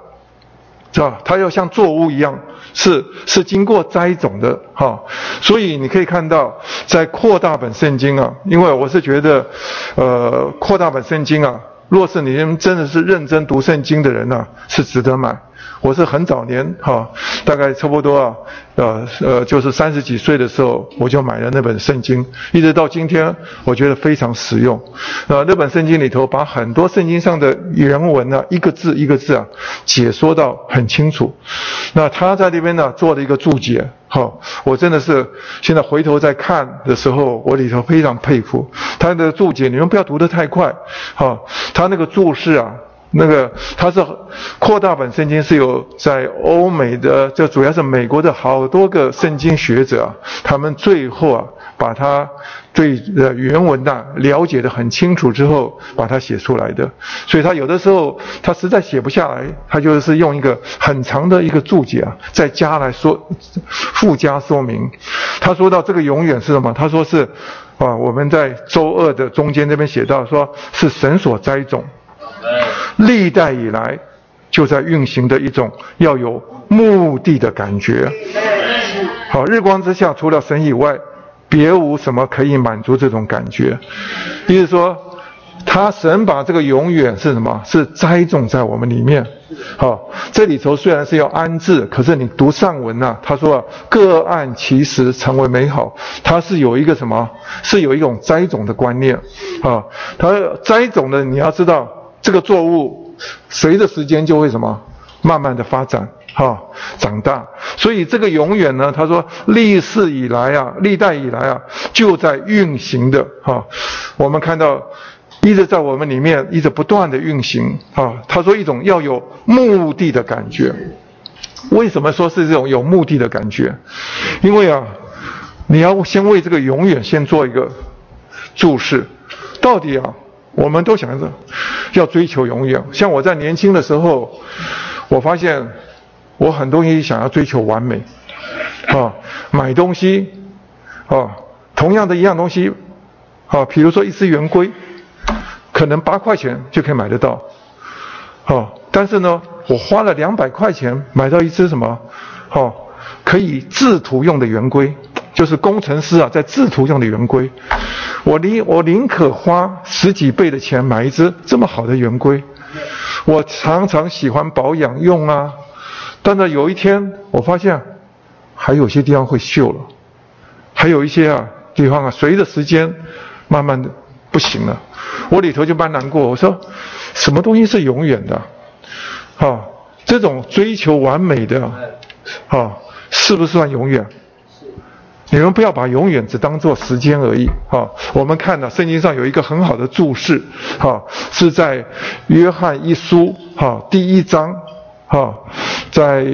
是吧？它要像作物一样，是是经过栽种的，哈。所以你可以看到，在扩大本圣经啊，因为我是觉得，呃，扩大本圣经啊，若是你真的是认真读圣经的人呢，是值得买。我是很早年哈，大概差不多啊，呃呃，就是三十几岁的时候，我就买了那本圣经，一直到今天，我觉得非常实用。呃，那本圣经里头把很多圣经上的原文呢，一个字一个字啊，解说到很清楚。那他在那边呢做了一个注解，哈，我真的是现在回头再看的时候，我里头非常佩服他的注解。你们不要读得太快，哈，他那个注释啊。那个它是扩大本圣经，是有在欧美的，这主要是美国的好多个圣经学者啊，他们最后啊，把它对呃原文呐了解的很清楚之后，把它写出来的。所以他有的时候他实在写不下来，他就是用一个很长的一个注解啊，再加来说附加说明。他说到这个永远是什么？他说是啊，我们在周二的中间这边写到，说是神所栽种。历代以来就在运行的一种要有目的的感觉。好，日光之下除了神以外，别无什么可以满足这种感觉。意思说，他神把这个永远是什么？是栽种在我们里面。好，这里头虽然是要安置，可是你读上文呐，他说各案其实成为美好，它是有一个什么？是有一种栽种的观念。啊，他栽种的你要知道。这个作物随着时间就会什么，慢慢的发展，哈，长大。所以这个永远呢，他说历世以来啊，历代以来啊，就在运行的，哈。我们看到一直在我们里面一直不断的运行，啊。他说一种要有目的的感觉。为什么说是这种有目的的感觉？因为啊，你要先为这个永远先做一个注释，到底啊。我们都想着要追求永远。像我在年轻的时候，我发现我很多东西想要追求完美，啊，买东西，啊，同样的一样东西，啊，比如说一只圆规，可能八块钱就可以买得到，啊，但是呢，我花了两百块钱买到一只什么，哦，可以制图用的圆规。就是工程师啊，在制图用的圆规，我宁我宁可花十几倍的钱买一只这么好的圆规。我常常喜欢保养用啊，但是有一天我发现，还有些地方会锈了，还有一些啊地方啊，随着时间慢慢的不行了，我里头就蛮难过。我说，什么东西是永远的？啊，这种追求完美的，啊，是不是算永远？你们不要把永远只当做时间而已，哈。我们看到圣经上有一个很好的注释，哈，是在约翰一书，哈，第一章，哈，在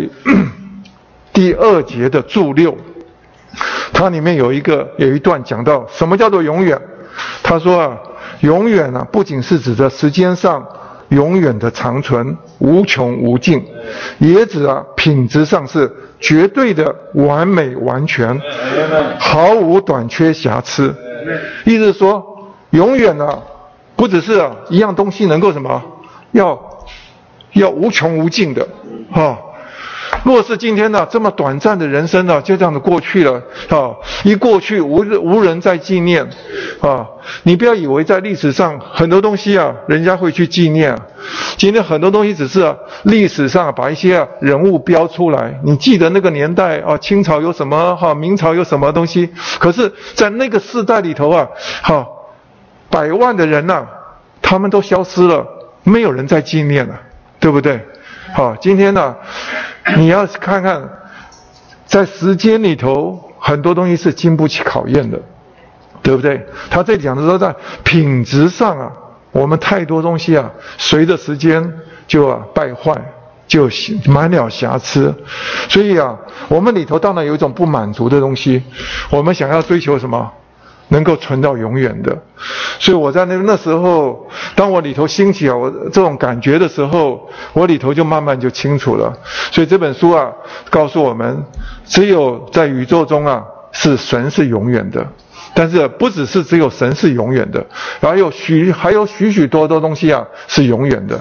第二节的注六，它里面有一个有一段讲到什么叫做永远。他说啊，永远啊，不仅是指的时间上。永远的长存，无穷无尽，也指啊品质上是绝对的完美完全，毫无短缺瑕疵。意思是说，永远呢，不只是啊一样东西能够什么，要要无穷无尽的，哈。若是今天呢这么短暂的人生呢就这样的过去了啊，一过去无无人再纪念啊，你不要以为在历史上很多东西啊，人家会去纪念。今天很多东西只是历史上把一些人物标出来，你记得那个年代啊，清朝有什么哈，明朝有什么东西，可是，在那个时代里头啊，哈，百万的人呐，他们都消失了，没有人再纪念了，对不对？好，今天呢，你要看看，在时间里头，很多东西是经不起考验的，对不对？他在讲的时候，在品质上啊。我们太多东西啊，随着时间就啊败坏，就满了瑕疵。所以啊，我们里头当然有一种不满足的东西，我们想要追求什么，能够存到永远的。所以我在那那时候，当我里头兴起啊我这种感觉的时候，我里头就慢慢就清楚了。所以这本书啊，告诉我们，只有在宇宙中啊，是神是永远的。但是不只是只有神是永远的，然后有许还有许许多多东西啊是永远的。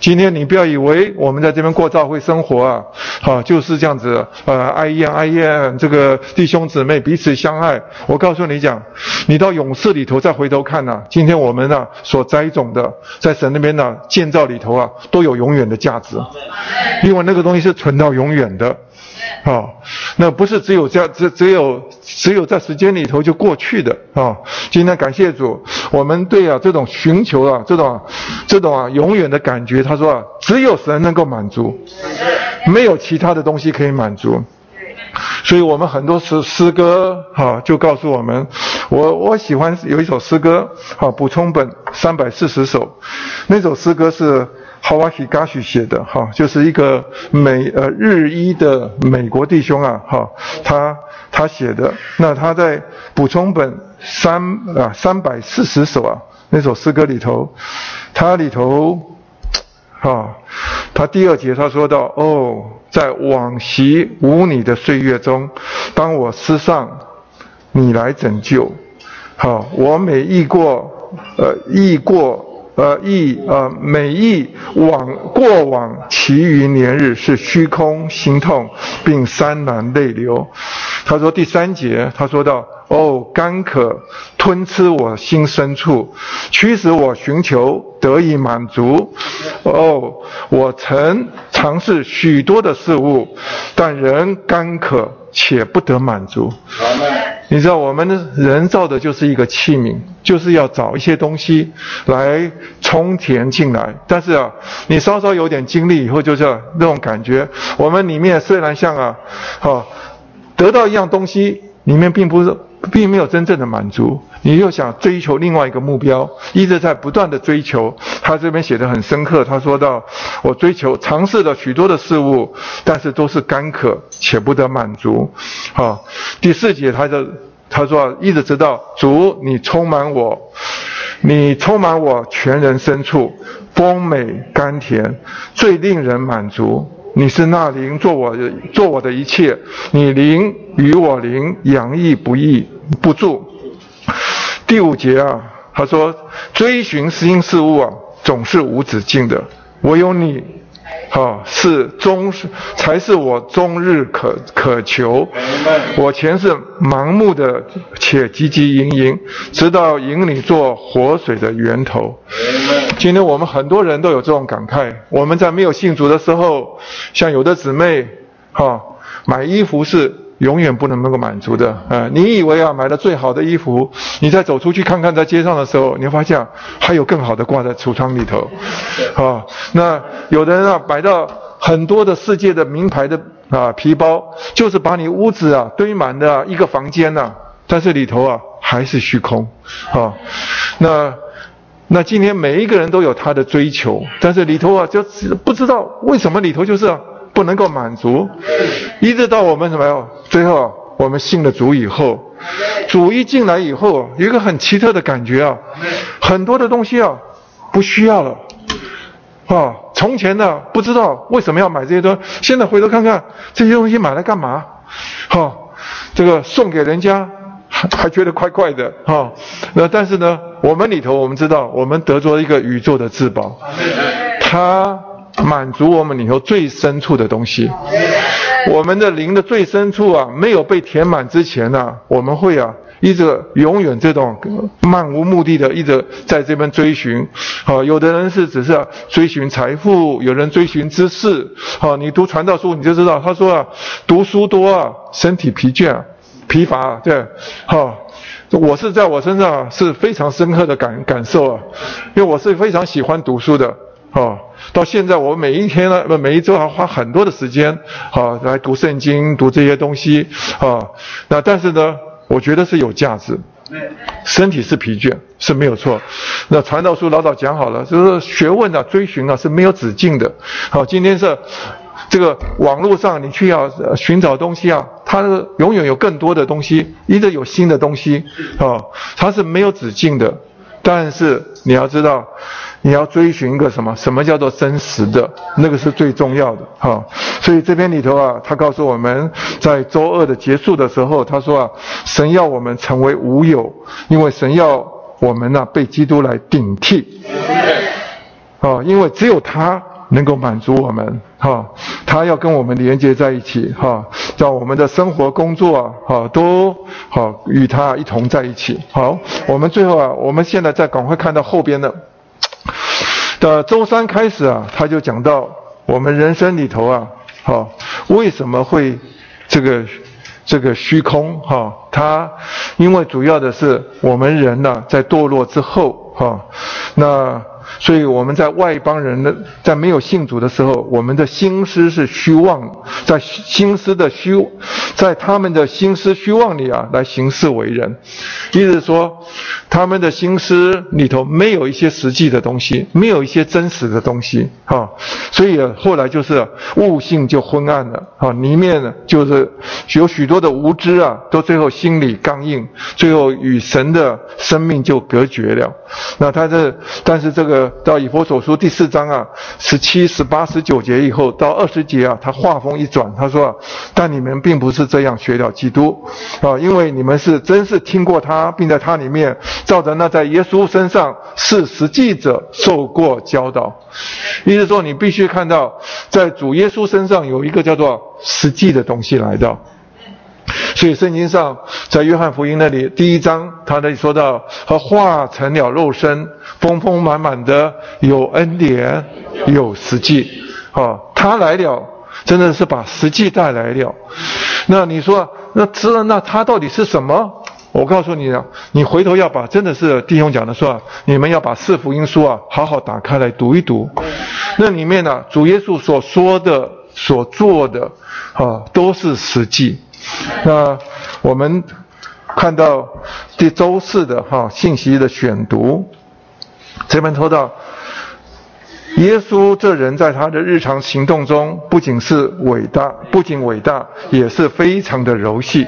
今天你不要以为我们在这边过教会生活啊，好就是这样子，呃，爱宴爱宴，这个弟兄姊妹彼此相爱。我告诉你讲，你到勇士里头再回头看呐，今天我们呢所栽种的，在神那边呢建造里头啊，都有永远的价值，因为那个东西是存到永远的。好，那不是只有这样，只只有只有在时间里头就过去的啊。今天感谢主，我们对啊这种寻求啊这种这种啊永远的感觉，他说啊只有神能够满足，没有其他的东西可以满足。所以我们很多诗诗歌哈就告诉我们，我我喜欢有一首诗歌哈补充本三百四十首，那首诗歌是。哈瓦希嘎许写的哈，就是一个美呃日裔的美国弟兄啊哈，他他写的，那他在补充本三啊三百四十首啊那首诗歌里头，他里头，哈，他第二节他说到哦，在往昔无你的岁月中，当我失丧，你来拯救，好，我每忆过呃忆过。呃，忆呃，每忆往过往，其余年日是虚空心痛，并潸然泪流。他说第三节，他说到：哦，干渴吞吃我心深处，驱使我寻求得以满足。哦，我曾尝试许多的事物，但仍干渴且不得满足。你知道，我们人造的就是一个器皿，就是要找一些东西来充填进来。但是啊，你稍稍有点经历以后，就是那种感觉。我们里面虽然像啊，哈，得到一样东西，里面并不是，并没有真正的满足。你又想追求另外一个目标，一直在不断的追求。他这边写的很深刻，他说到：我追求尝试了许多的事物，但是都是干渴且不得满足。好，第四节他的他说一直直到主你充满我，你充满我全人深处，丰美甘甜，最令人满足。你是那灵做我做我的一切，你灵与我灵洋溢不易不住。第五节啊，他说追寻新事物啊。总是无止境的，唯有你，哈，是终是才是我终日可渴求。我前世盲目的且汲汲营营，直到引你做活水的源头。今天我们很多人都有这种感慨，我们在没有信主的时候，像有的姊妹，哈，买衣服是。永远不能能够满足的，啊！你以为啊买了最好的衣服，你再走出去看看，在街上的时候，你会发现还有更好的挂在橱窗里头，啊！那有的人啊买到很多的世界的名牌的啊皮包，就是把你屋子啊堆满的一个房间呐，但是里头啊还是虚空，啊！那那今天每一个人都有他的追求，但是里头啊就不知道为什么里头就是。不能够满足，一直到我们什么呀？最后我们信了主以后，主一进来以后，有一个很奇特的感觉啊，很多的东西啊不需要了，啊，从前呢不知道为什么要买这些东西，现在回头看看这些东西买来干嘛？哈，这个送给人家还还觉得怪怪的哈，那但是呢，我们里头我们知道，我们得着一个宇宙的至宝，他。满足我们里头最深处的东西。我们的灵的最深处啊，没有被填满之前呢，我们会啊。一直永远这种漫无目的的一直在这边追寻，好，有的人是只是追寻财富，有人追寻知识，好，你读传道书你就知道，他说啊，读书多啊，身体疲倦、疲乏，对，好，我是在我身上是非常深刻的感感受啊，因为我是非常喜欢读书的，哦，到现在我每一天呢，每一周还花很多的时间，好，来读圣经，读这些东西，啊，那但是呢。我觉得是有价值，身体是疲倦是没有错。那传道书老早讲好了，就是学问啊、追寻啊是没有止境的。好，今天是这个网络上你去要寻找东西啊，它永远有更多的东西，一直有新的东西啊，它是没有止境的。但是你要知道。你要追寻一个什么？什么叫做真实的？那个是最重要的哈。所以这边里头啊，他告诉我们在周二的结束的时候，他说啊，神要我们成为无有，因为神要我们呢被基督来顶替。啊，因为只有他能够满足我们哈，他要跟我们连接在一起哈，叫我们的生活工作啊哈都好与他一同在一起。好，我们最后啊，我们现在再赶快看到后边的。的周三开始啊，他就讲到我们人生里头啊，哈，为什么会这个这个虚空哈？他因为主要的是我们人呢，在堕落之后哈，那。所以我们在外邦人的在没有信主的时候，我们的心思是虚妄，在心思的虚，在他们的心思虚妄里啊，来行事为人，意思说，他们的心思里头没有一些实际的东西，没有一些真实的东西啊，所以后来就是悟性就昏暗了啊，里面呢就是有许多的无知啊，都最后心里刚硬，最后与神的生命就隔绝了。那他这，但是这个。到以佛所书第四章啊，十七、十八、十九节以后，到二十节啊，他话锋一转，他说：“但你们并不是这样学了基督啊，因为你们是真是听过他，并在他里面照着那在耶稣身上是实际者受过教导。意思说，你必须看到在主耶稣身上有一个叫做实际的东西来到。”所以圣经上，在约翰福音那里第一章，他那里说到，和化成了肉身，丰丰满满的有恩典，有实际，啊，他来了，真的是把实际带来了。那你说，那知道那他到底是什么？我告诉你啊，你回头要把真的是弟兄讲的说，你们要把四福音书啊好好打开来读一读，那里面呢，主耶稣所说的、所做的，啊，都是实际。那我们看到第周四的哈信息的选读，这边说到，耶稣这人在他的日常行动中不仅是伟大，不仅伟大，也是非常的柔细。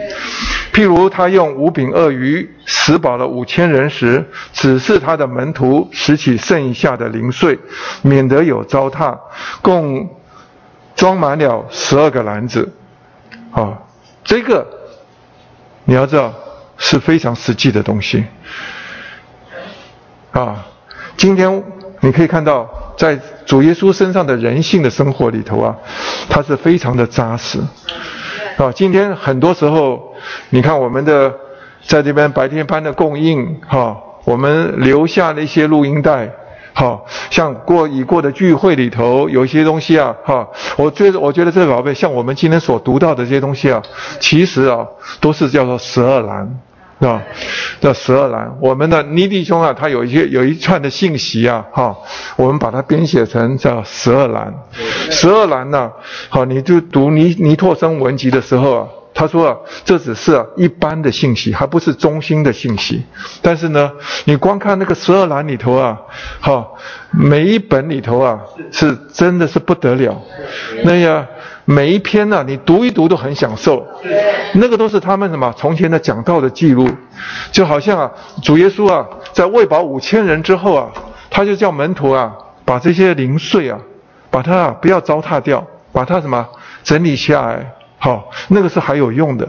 譬如他用五饼二鱼食饱了五千人时，指示他的门徒拾起剩下的零碎，免得有糟蹋，共装满了十二个篮子，啊。这个你要知道是非常实际的东西啊！今天你可以看到，在主耶稣身上的人性的生活里头啊，他是非常的扎实啊！今天很多时候，你看我们的在这边白天班的供应哈，我们留下的一些录音带。好像过已过的聚会里头有一些东西啊，哈，我觉得我觉得这个宝贝像我们今天所读到的这些东西啊，其实啊都是叫做十二栏，啊，叫十二栏。我们的尼弟兄啊，他有一些有一串的信息啊，哈，我们把它编写成叫十二栏。十二栏呢，好，你就读尼尼托生文集的时候啊。他说啊，这只是一般的信息，还不是中心的信息。但是呢，你光看那个十二栏里头啊，哈，每一本里头啊，是真的是不得了。那呀，每一篇呢，你读一读都很享受。那个都是他们什么从前的讲道的记录，就好像啊，主耶稣啊，在喂饱五千人之后啊，他就叫门徒啊，把这些零碎啊，把它啊不要糟蹋掉，把它什么整理下来。好，那个是还有用的，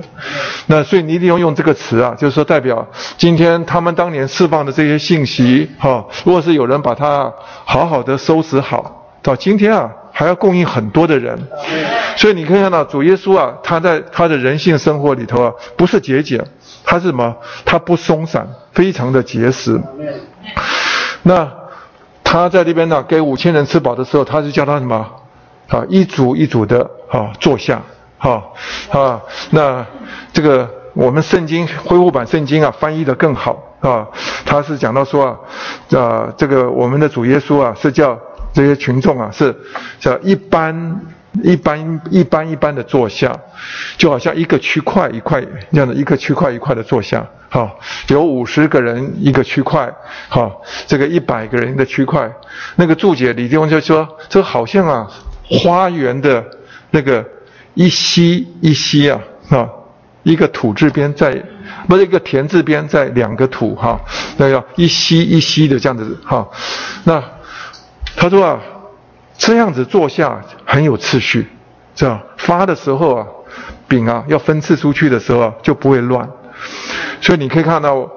那所以你一定要用这个词啊，就是说代表今天他们当年释放的这些信息，哈，如果是有人把它好好的收拾好，到今天啊。还要供应很多的人。所以你可以看到主耶稣啊，他在他的人性生活里头啊，不是节俭，他是什么？他不松散，非常的节食。那他在那边呢，给五千人吃饱的时候，他就叫他什么？啊，一组一组的啊坐下，哈啊，那这个我们圣经恢复版圣经啊翻译的更好啊，他是讲到说啊，啊这个我们的主耶稣啊是叫这些群众啊是叫一般一般一般一般的坐下，就好像一个区块一块这样的一个区块一块的坐下，哈，有五十个人一个区块，哈，这个一百个人的区块，那个注解李弟兄就说这好像啊。花园的那个一吸一吸啊，啊，一个土字边在，不是一个田字边在两个土哈，那要一吸一吸的这样子哈。那他说啊，这样子坐下很有次序，这样发的时候啊，饼啊要分次出去的时候啊就不会乱。所以你可以看到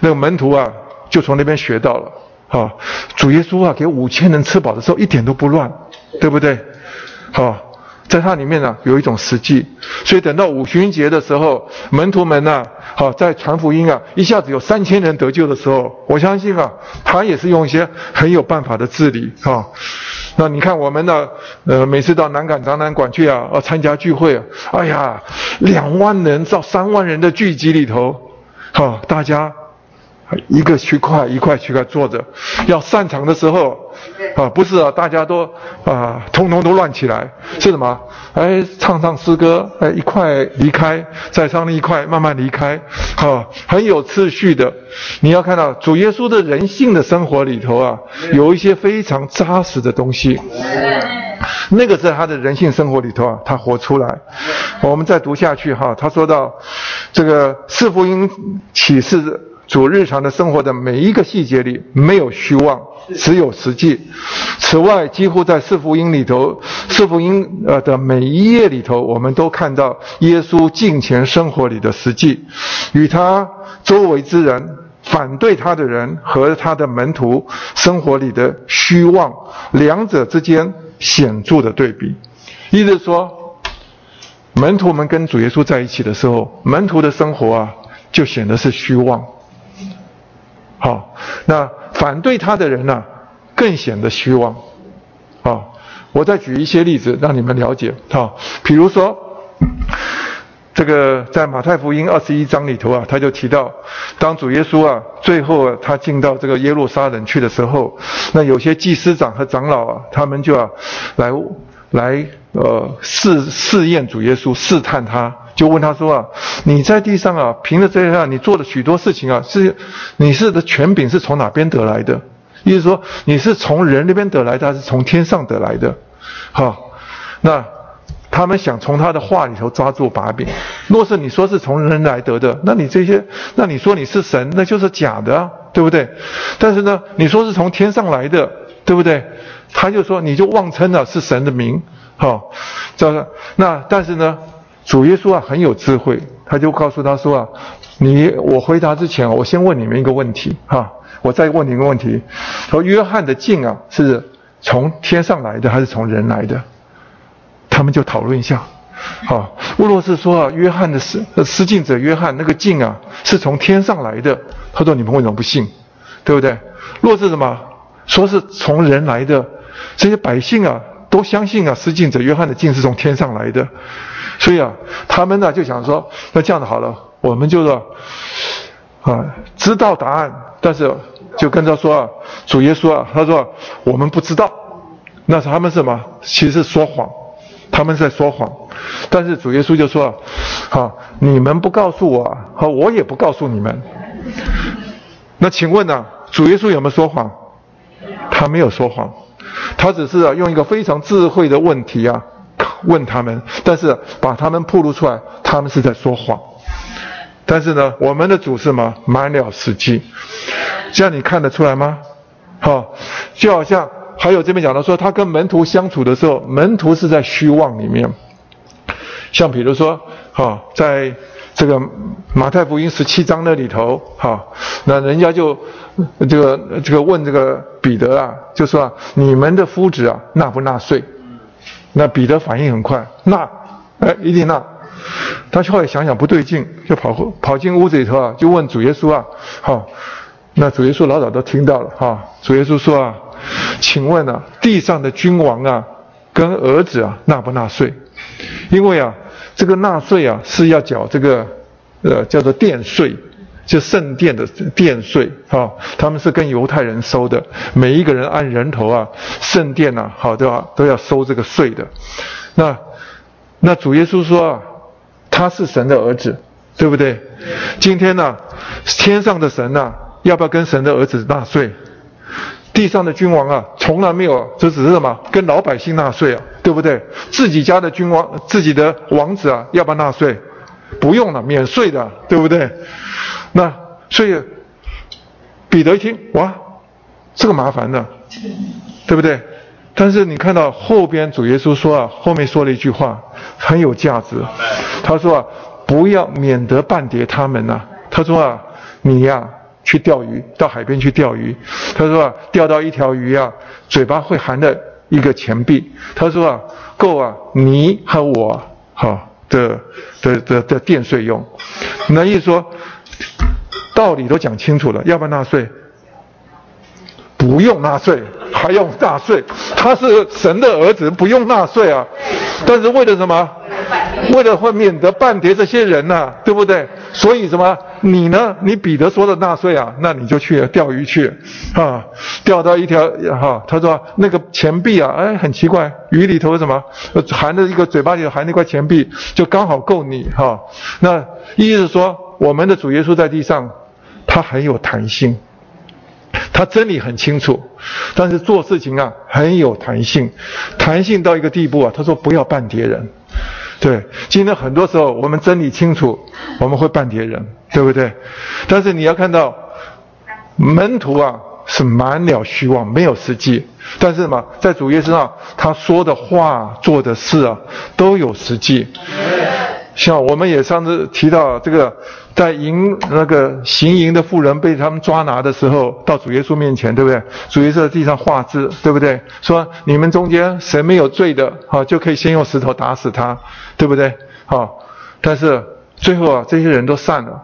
那个门徒啊，就从那边学到了啊，主耶稣啊给五千人吃饱的时候一点都不乱，对不对？好，在它里面呢有一种实际，所以等到五旬节的时候，门徒们呢，好在传福音啊，一下子有三千人得救的时候，我相信啊，他也是用一些很有办法的治理啊。那你看我们呢，呃，每次到南港展览馆去啊，啊参加聚会，哎呀，两万人到三万人的聚集里头，好，大家。一个区块一块区块坐着，要散场的时候，啊，不是啊，大家都啊，通通都乱起来，是什么？哎，唱唱诗歌，哎，一块离开，再唱另一块，慢慢离开，啊，很有次序的。你要看到主耶稣的人性的生活里头啊，有一些非常扎实的东西，那个在他的人性生活里头啊，他活出来。我们再读下去哈，他说到这个四福音启示。主日常的生活的每一个细节里没有虚妄，只有实际。此外，几乎在四福音里头，四福音呃的每一页里头，我们都看到耶稣近前生活里的实际，与他周围之人、反对他的人和他的门徒生活里的虚妄，两者之间显著的对比。意思说，门徒们跟主耶稣在一起的时候，门徒的生活啊，就显得是虚妄。好，那反对他的人呢，更显得虚妄。好，我再举一些例子让你们了解。好，比如说，这个在马太福音二十一章里头啊，他就提到，当主耶稣啊最后啊他进到这个耶路撒冷去的时候，那有些祭司长和长老啊，他们就要来来呃试试验主耶稣，试探他。就问他说啊，你在地上啊，凭着这样你做的许多事情啊，是你是的权柄是从哪边得来的？意思说你是从人那边得来的，还是从天上得来的？好，那他们想从他的话里头抓住把柄。若是你说是从人来得的，那你这些，那你说你是神，那就是假的，对不对？但是呢，你说是从天上来的，对不对？他就说你就妄称了是神的名，好，这那但是呢？主耶稣啊很有智慧，他就告诉他说啊，你我回答之前，我先问你们一个问题哈，我再问你一个问题，说约翰的镜啊是从天上来的还是从人来的？他们就讨论一下，好，若是说啊约翰的施施镜者约翰那个镜啊是从天上来的，他说你们为什么不信？对不对？若是什么说是从人来的，这些百姓啊都相信啊施镜者约翰的镜是从天上来的。所以啊，他们呢就想说，那这样子好了，我们就说啊，知道答案，但是就跟他说啊，主耶稣啊，他说我们不知道，那是他们什么？其实是说谎，他们在说谎。但是主耶稣就说，好，你们不告诉我，好，我也不告诉你们。那请问呢，主耶稣有没有说谎？他没有说谎，他只是啊用一个非常智慧的问题啊。问他们，但是把他们暴露出来，他们是在说谎。但是呢，我们的主是吗？满了实际，这样你看得出来吗？好，就好像还有这边讲到说，他跟门徒相处的时候，门徒是在虚妄里面。像比如说，哈，在这个马太福音十七章那里头，哈，那人家就这个这个问这个彼得啊，就说你们的夫子啊，纳不纳税？那彼得反应很快，纳，哎，一定纳。他后来想想不对劲，就跑跑进屋子里头啊，就问主耶稣啊，好，那主耶稣老早都听到了哈。主耶稣说啊，请问啊，地上的君王啊，跟儿子啊纳不纳税？因为啊，这个纳税啊是要缴这个呃叫做殿税。就圣殿的殿税啊，他们是跟犹太人收的，每一个人按人头啊，圣殿呐，好都要都要收这个税的。那那主耶稣说啊，他是神的儿子，对不对？今天呢，天上的神呐，要不要跟神的儿子纳税？地上的君王啊，从来没有，这只是什么？跟老百姓纳税啊，对不对？自己家的君王，自己的王子啊，要不要纳税？不用了，免税的，对不对？那所以彼得一听，哇，这个麻烦的，对不对？但是你看到后边主耶稣说啊，后面说了一句话很有价值。他说啊，不要免得半跌他们呐。他说啊，你呀去钓鱼，到海边去钓鱼。他说啊，钓到一条鱼啊，嘴巴会含的一个钱币。他说啊，够啊，你和我好的的的的电税用。那意思说。道理都讲清楚了，要不要纳税？不用纳税，还用纳税？他是神的儿子，不用纳税啊。但是为了什么？为了会免得半叠这些人呐，对不对？所以什么？你呢？你彼得说的纳税啊，那你就去钓鱼去啊，钓到一条哈。他说那个钱币啊，哎，很奇怪，鱼里头什么含着一个嘴巴里含那块钱币，就刚好够你哈。那意思说。我们的主耶稣在地上，他很有弹性，他真理很清楚，但是做事情啊很有弹性，弹性到一个地步啊，他说不要半叠人。对，今天很多时候我们真理清楚，我们会办别人，对不对？但是你要看到门徒啊是满了虚妄，没有实际，但是嘛，在主耶稣上他说的话、做的事啊都有实际。像我们也上次提到这个。在营那个行营的妇人被他们抓拿的时候，到主耶稣面前，对不对？主耶稣在地上画字，对不对？说你们中间谁没有罪的，好就可以先用石头打死他，对不对？好，但是最后啊，这些人都散了。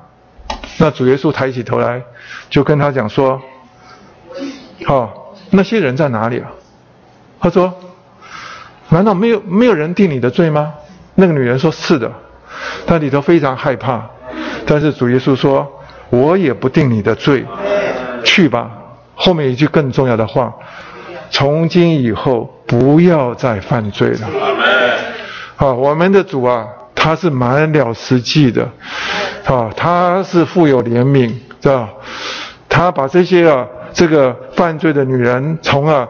那主耶稣抬起头来，就跟他讲说：“好，那些人在哪里啊？”他说：“难道没有没有人定你的罪吗？”那个女人说：“是的。”他里头非常害怕。但是主耶稣说：“我也不定你的罪，去吧。”后面一句更重要的话：“从今以后不要再犯罪了。”好，我们的主啊，他是满了实际的，啊，他是富有怜悯，知道他把这些啊，这个犯罪的女人从啊，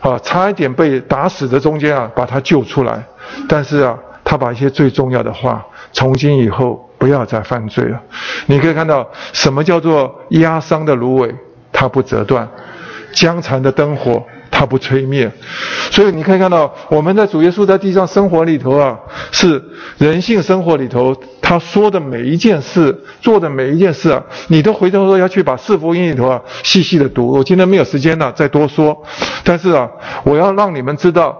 啊，差一点被打死的中间啊，把他救出来。但是啊，他把一些最重要的话：“从今以后。”不要再犯罪了。你可以看到什么叫做压伤的芦苇，它不折断；江残的灯火，它不吹灭。所以你可以看到，我们在主耶稣在地上生活里头啊，是人性生活里头，他说的每一件事，做的每一件事啊，你都回头说要去把四福音里头啊细细的读。我今天没有时间了，再多说。但是啊，我要让你们知道，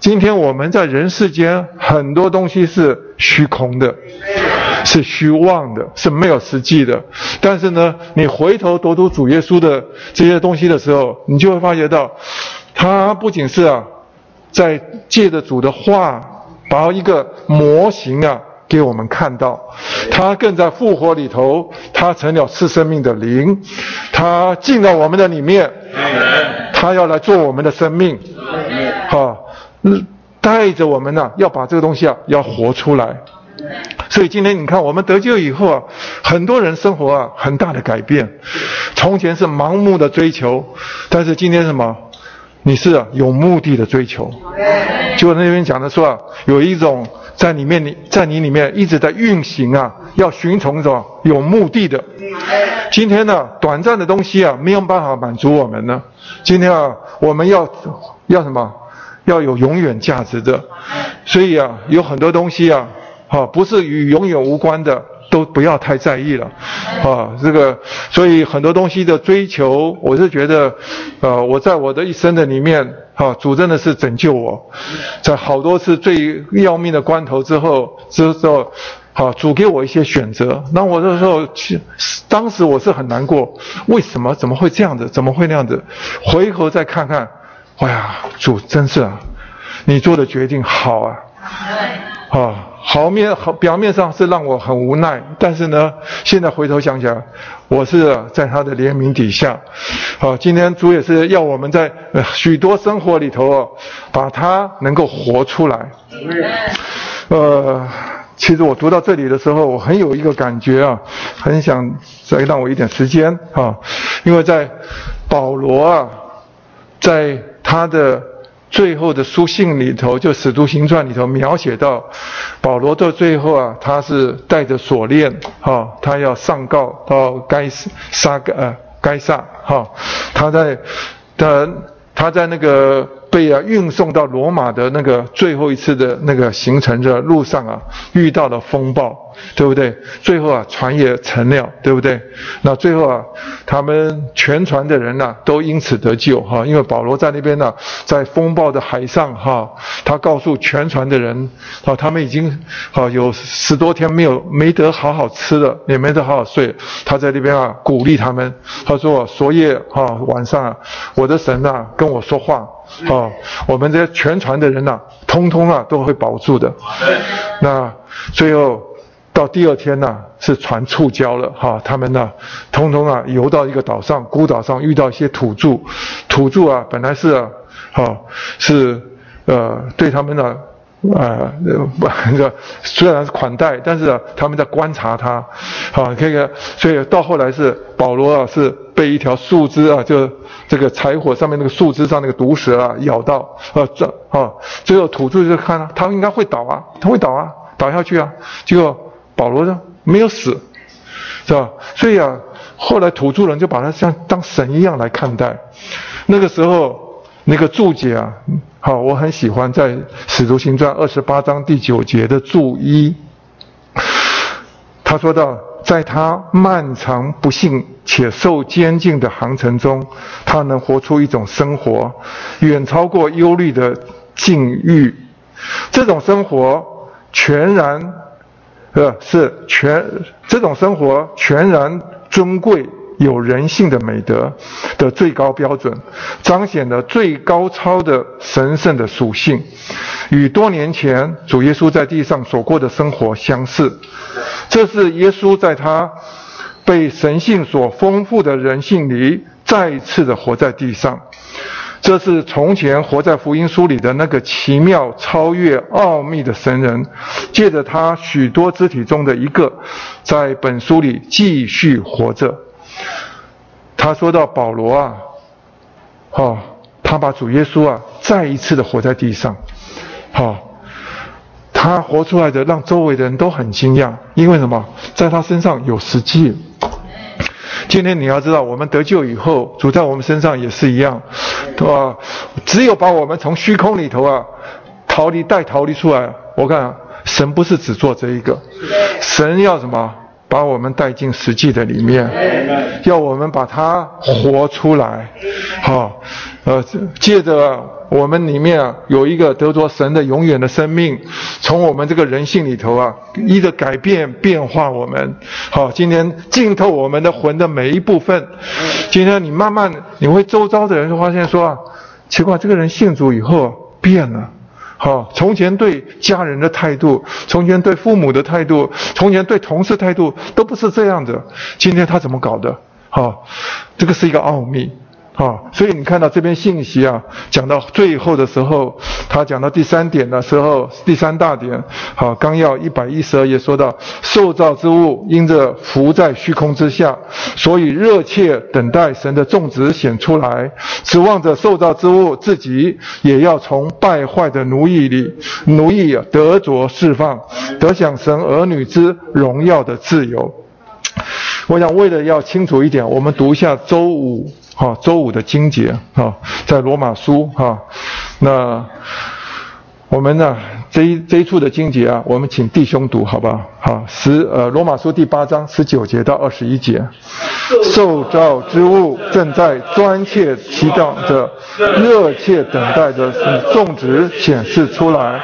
今天我们在人世间很多东西是虚空的。是虚妄的，是没有实际的。但是呢，你回头读读主耶稣的这些东西的时候，你就会发觉到，他不仅是啊，在借着主的话，把一个模型啊给我们看到，他更在复活里头，他成了赐生命的灵，他进到我们的里面，他要来做我们的生命，好，带着我们呢，要把这个东西啊，要活出来。所以今天你看，我们得救以后啊，很多人生活啊很大的改变。从前是盲目的追求，但是今天什么？你是有目的的追求。就那边讲的说啊，有一种在里面你在你里面一直在运行啊，要寻从什么有目的的。今天呢，短暂的东西啊没有办法满足我们呢。今天啊，我们要要什么？要有永远价值的。所以啊，有很多东西啊。好，不是与永远无关的，都不要太在意了，啊，这个，所以很多东西的追求，我是觉得，呃，我在我的一生的里面，哈，主真的是拯救我，在好多次最要命的关头之后，之后，好，主给我一些选择，那我那时候，当时我是很难过，为什么？怎么会这样子？怎么会那样子？回头再看看，哎呀，主真是啊，你做的决定好啊，啊。好面好，表面上是让我很无奈，但是呢，现在回头想想，我是在他的怜悯底下。好，今天主也是要我们在许多生活里头哦，把它能够活出来。呃，其实我读到这里的时候，我很有一个感觉啊，很想再让我一点时间啊，因为在保罗啊，在他的。最后的书信里头，就《使徒行传》里头描写到，保罗到最后啊，他是带着锁链，哈，他要上告到该撒呃该撒，哈，他在他他在那个。被啊运送到罗马的那个最后一次的那个行程的路上啊，遇到了风暴，对不对？最后啊船也沉了，对不对？那最后啊，他们全船的人呐都因此得救哈，因为保罗在那边呢，在风暴的海上哈，他告诉全船的人啊，他们已经啊有十多天没有没得好好吃的，也没得好好睡，他在那边啊鼓励他们，他说昨夜哈晚上啊，我的神呐跟我说话。哦，我们这些全船的人呐，通通啊都会保住的。那最后到第二天呢，是船触礁了哈，他们呢，通通啊游到一个岛上，孤岛上遇到一些土著，土著啊本来是啊，哈是呃对他们呢。啊，不，这虽然是款待，但是啊他们在观察他，好，这个，所以到后来是保罗啊，是被一条树枝啊，就这个柴火上面那个树枝上那个毒蛇啊咬到，啊，这啊，最后土著就看了，他应该会倒啊，他会倒啊，倒下去啊，结果保罗呢没有死，是吧？所以啊，后来土著人就把他像当神一样来看待，那个时候。那个注解啊，好，我很喜欢在《使徒行传》二十八章第九节的注一，他说到，在他漫长不幸且受监禁的航程中，他能活出一种生活，远超过忧虑的境遇。这种生活全然，呃，是全这种生活全然尊贵。有人性的美德的最高标准，彰显了最高超的神圣的属性，与多年前主耶稣在地上所过的生活相似。这是耶稣在他被神性所丰富的人性里，再一次的活在地上。这是从前活在福音书里的那个奇妙、超越、奥秘的神人，借着他许多肢体中的一个，在本书里继续活着。他说到保罗啊，好，他把主耶稣啊再一次的活在地上，好，他活出来的让周围的人都很惊讶，因为什么？在他身上有实际。今天你要知道，我们得救以后，主在我们身上也是一样，对吧？只有把我们从虚空里头啊逃离、带逃离出来。我看神不是只做这一个，神要什么？把我们带进实际的里面，要我们把它活出来，好，呃，借着我们里面有一个得着神的永远的生命，从我们这个人性里头啊，一个改变变化我们，好，今天浸透我们的魂的每一部分，今天你慢慢你会周遭的人就发现说啊，奇怪，这个人信主以后变了。好，从前对家人的态度，从前对父母的态度，从前对同事态度都不是这样的。今天他怎么搞的？好，这个是一个奥秘。啊，所以你看到这篇信息啊，讲到最后的时候，他讲到第三点的时候，第三大点，好，纲要一百一十二页说到，受造之物因着浮在虚空之下，所以热切等待神的种子显出来，指望着受造之物自己也要从败坏的奴役里奴役得着释放，得享神儿女之荣耀的自由。我想为了要清楚一点，我们读一下周五。好，周五的经节，哈，在罗马书，哈，那我们呢，这一这一处的经节啊，我们请弟兄读好吧好？好，十呃罗马书第八章十九节到二十一节，受造之物正在专切祈祷着，热切等待着种植显示出来，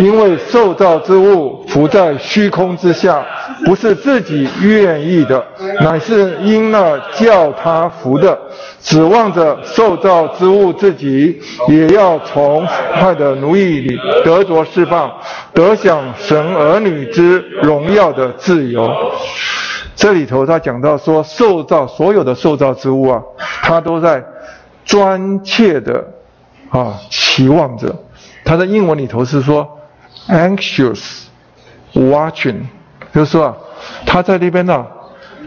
因为受造之物浮在虚空之下，不是自己愿意的，乃是因那叫他服的。指望着受造之物自己也要从坏的奴役里得着释放，得享神儿女之荣耀的自由。这里头他讲到说，受造所有的受造之物啊，他都在专切的啊期望着。他的英文里头是说 anxious watching，比如说啊，他在那边呢，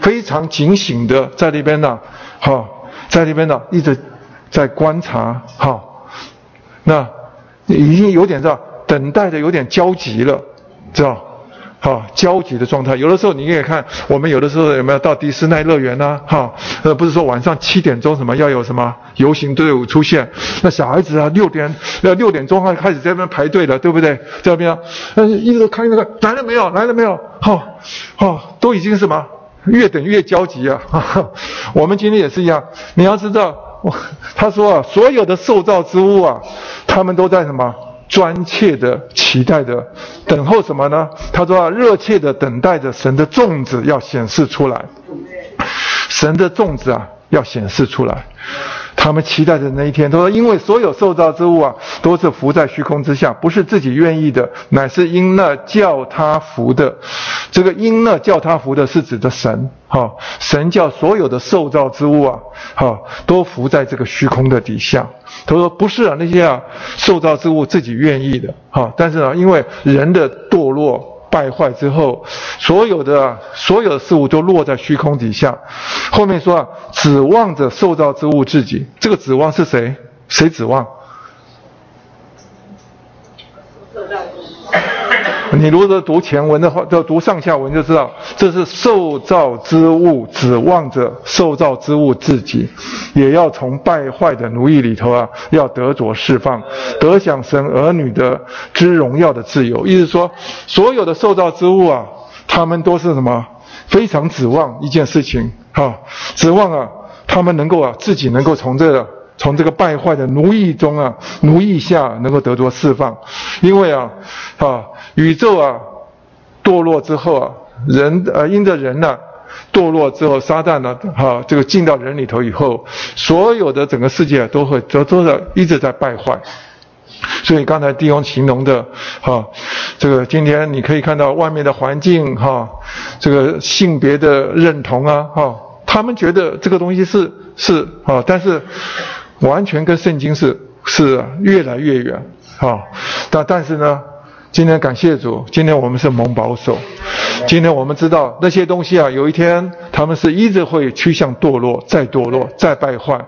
非常警醒的在那边呢，哈。在那边呢，一直在观察，哈，那已经有点这，等待的有点焦急了，知道，哈，焦急的状态。有的时候你可以看，我们有的时候有没有到迪士尼乐园呢？哈，呃，不是说晚上七点钟什么要有什么游行队伍出现，那小孩子啊，六点要六点钟啊开始在那边排队了，对不对？在那边，呃，一直都看那个来了没有？来了没有？哈，哈，都已经什么？越等越焦急啊！我们今天也是一样。你要知道，他说啊，所有的受造之物啊，他们都在什么专切的期待着，等候什么呢？他说啊，热切的等待着神的种子要显示出来。神的种子啊，要显示出来。他们期待的那一天，他说：“因为所有受造之物啊，都是浮在虚空之下，不是自己愿意的，乃是因那叫他浮的。这个因那叫他浮的，是指的神。哈，神叫所有的受造之物啊，哈，都浮在这个虚空的底下。他说：不是啊，那些啊受造之物自己愿意的。哈，但是呢，因为人的堕落。”败坏之后，所有的所有的事物都落在虚空底下。后面说啊，指望着受造之物自己，这个指望是谁？谁指望？你如果读前文的话，就读上下文就知道，这是受造之物指望着受造之物自己，也要从败坏的奴役里头啊，要得着释放，得享神儿女的之荣耀的自由。意思说，所有的受造之物啊，他们都是什么？非常指望一件事情，哈，指望啊，他们能够啊，自己能够从这个从这个败坏的奴役中啊，奴役下能够得着释放，因为啊，啊。宇宙啊，堕落之后啊，人呃因着人呢堕落之后，撒旦呢哈这个进到人里头以后，所有的整个世界都会都都在一直在败坏。所以刚才弟兄形容的哈，这个今天你可以看到外面的环境哈，这个性别的认同啊哈，他们觉得这个东西是是啊，但是完全跟圣经是是越来越远啊，但但是呢。今天感谢主，今天我们是蒙保守。今天我们知道那些东西啊，有一天他们是一直会趋向堕落，再堕落，再败坏。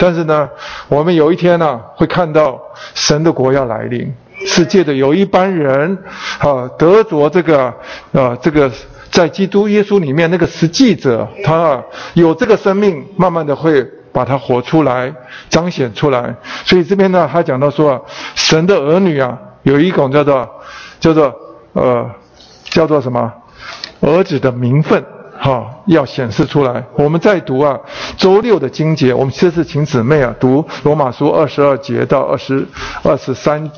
但是呢，我们有一天呢，会看到神的国要来临，世界的有一班人啊，得着这个啊，这个在基督耶稣里面那个实际者，他啊有这个生命，慢慢的会把它活出来，彰显出来。所以这边呢，他讲到说，神的儿女啊。有一种叫做叫做呃叫做什么儿子的名分哈要显示出来。我们在读啊周六的经节，我们这次请姊妹啊读罗马书二十二节到二十二十三。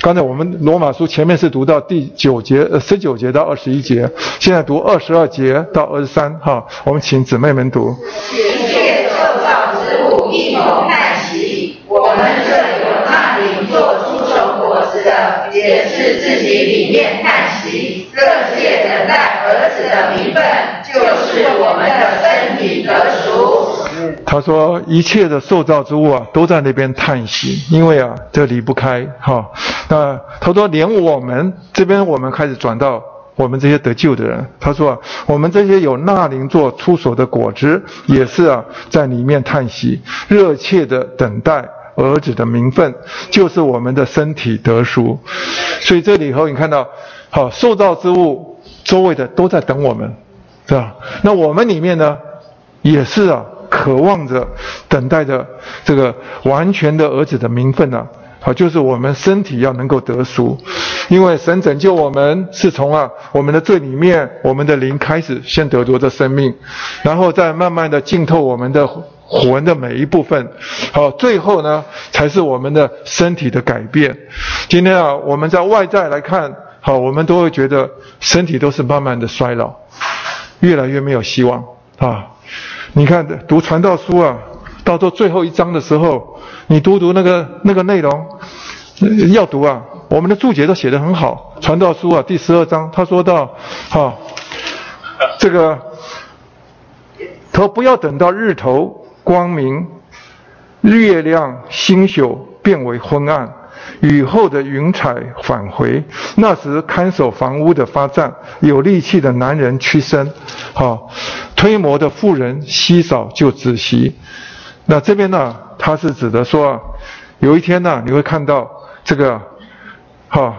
刚才我们罗马书前面是读到第九节呃十九节到二十一节，现在读二十二节到二十三哈。我们请姊妹们读。一切受造之物一同叹息，我们这有那灵做出生活子的。也是自己里面叹息，热切等待儿子的名分，就是我们的身体得赎。他说：一切的受造之物啊，都在那边叹息，因为啊，这离不开哈。那他说，连我们这边，我们开始转到我们这些得救的人。他说，我们这些有纳灵做出手的果子，也是啊，在里面叹息，热切的等待。儿子的名分就是我们的身体得赎，所以这里头你看到，好受造之物周围的都在等我们，是吧？那我们里面呢，也是啊，渴望着等待着这个完全的儿子的名分呢，好，就是我们身体要能够得赎，因为神拯救我们是从啊我们的罪里面，我们的灵开始先得着这生命，然后再慢慢的浸透我们的魂的每一部分，好，最后呢才是我们的身体的改变。今天啊，我们在外在来看，好，我们都会觉得身体都是慢慢的衰老，越来越没有希望啊。你看读传道书啊。到做最后一章的时候，你读读那个那个内容，要读啊。我们的注解都写得很好，《传道书》啊，第十二章，他说到，哈，这个，他说不要等到日头光明，月亮星宿变为昏暗，雨后的云彩返回，那时看守房屋的发战，有力气的男人屈身，好，推磨的妇人稀少就止息。那这边呢，它是指的说，有一天呢，你会看到这个，哈，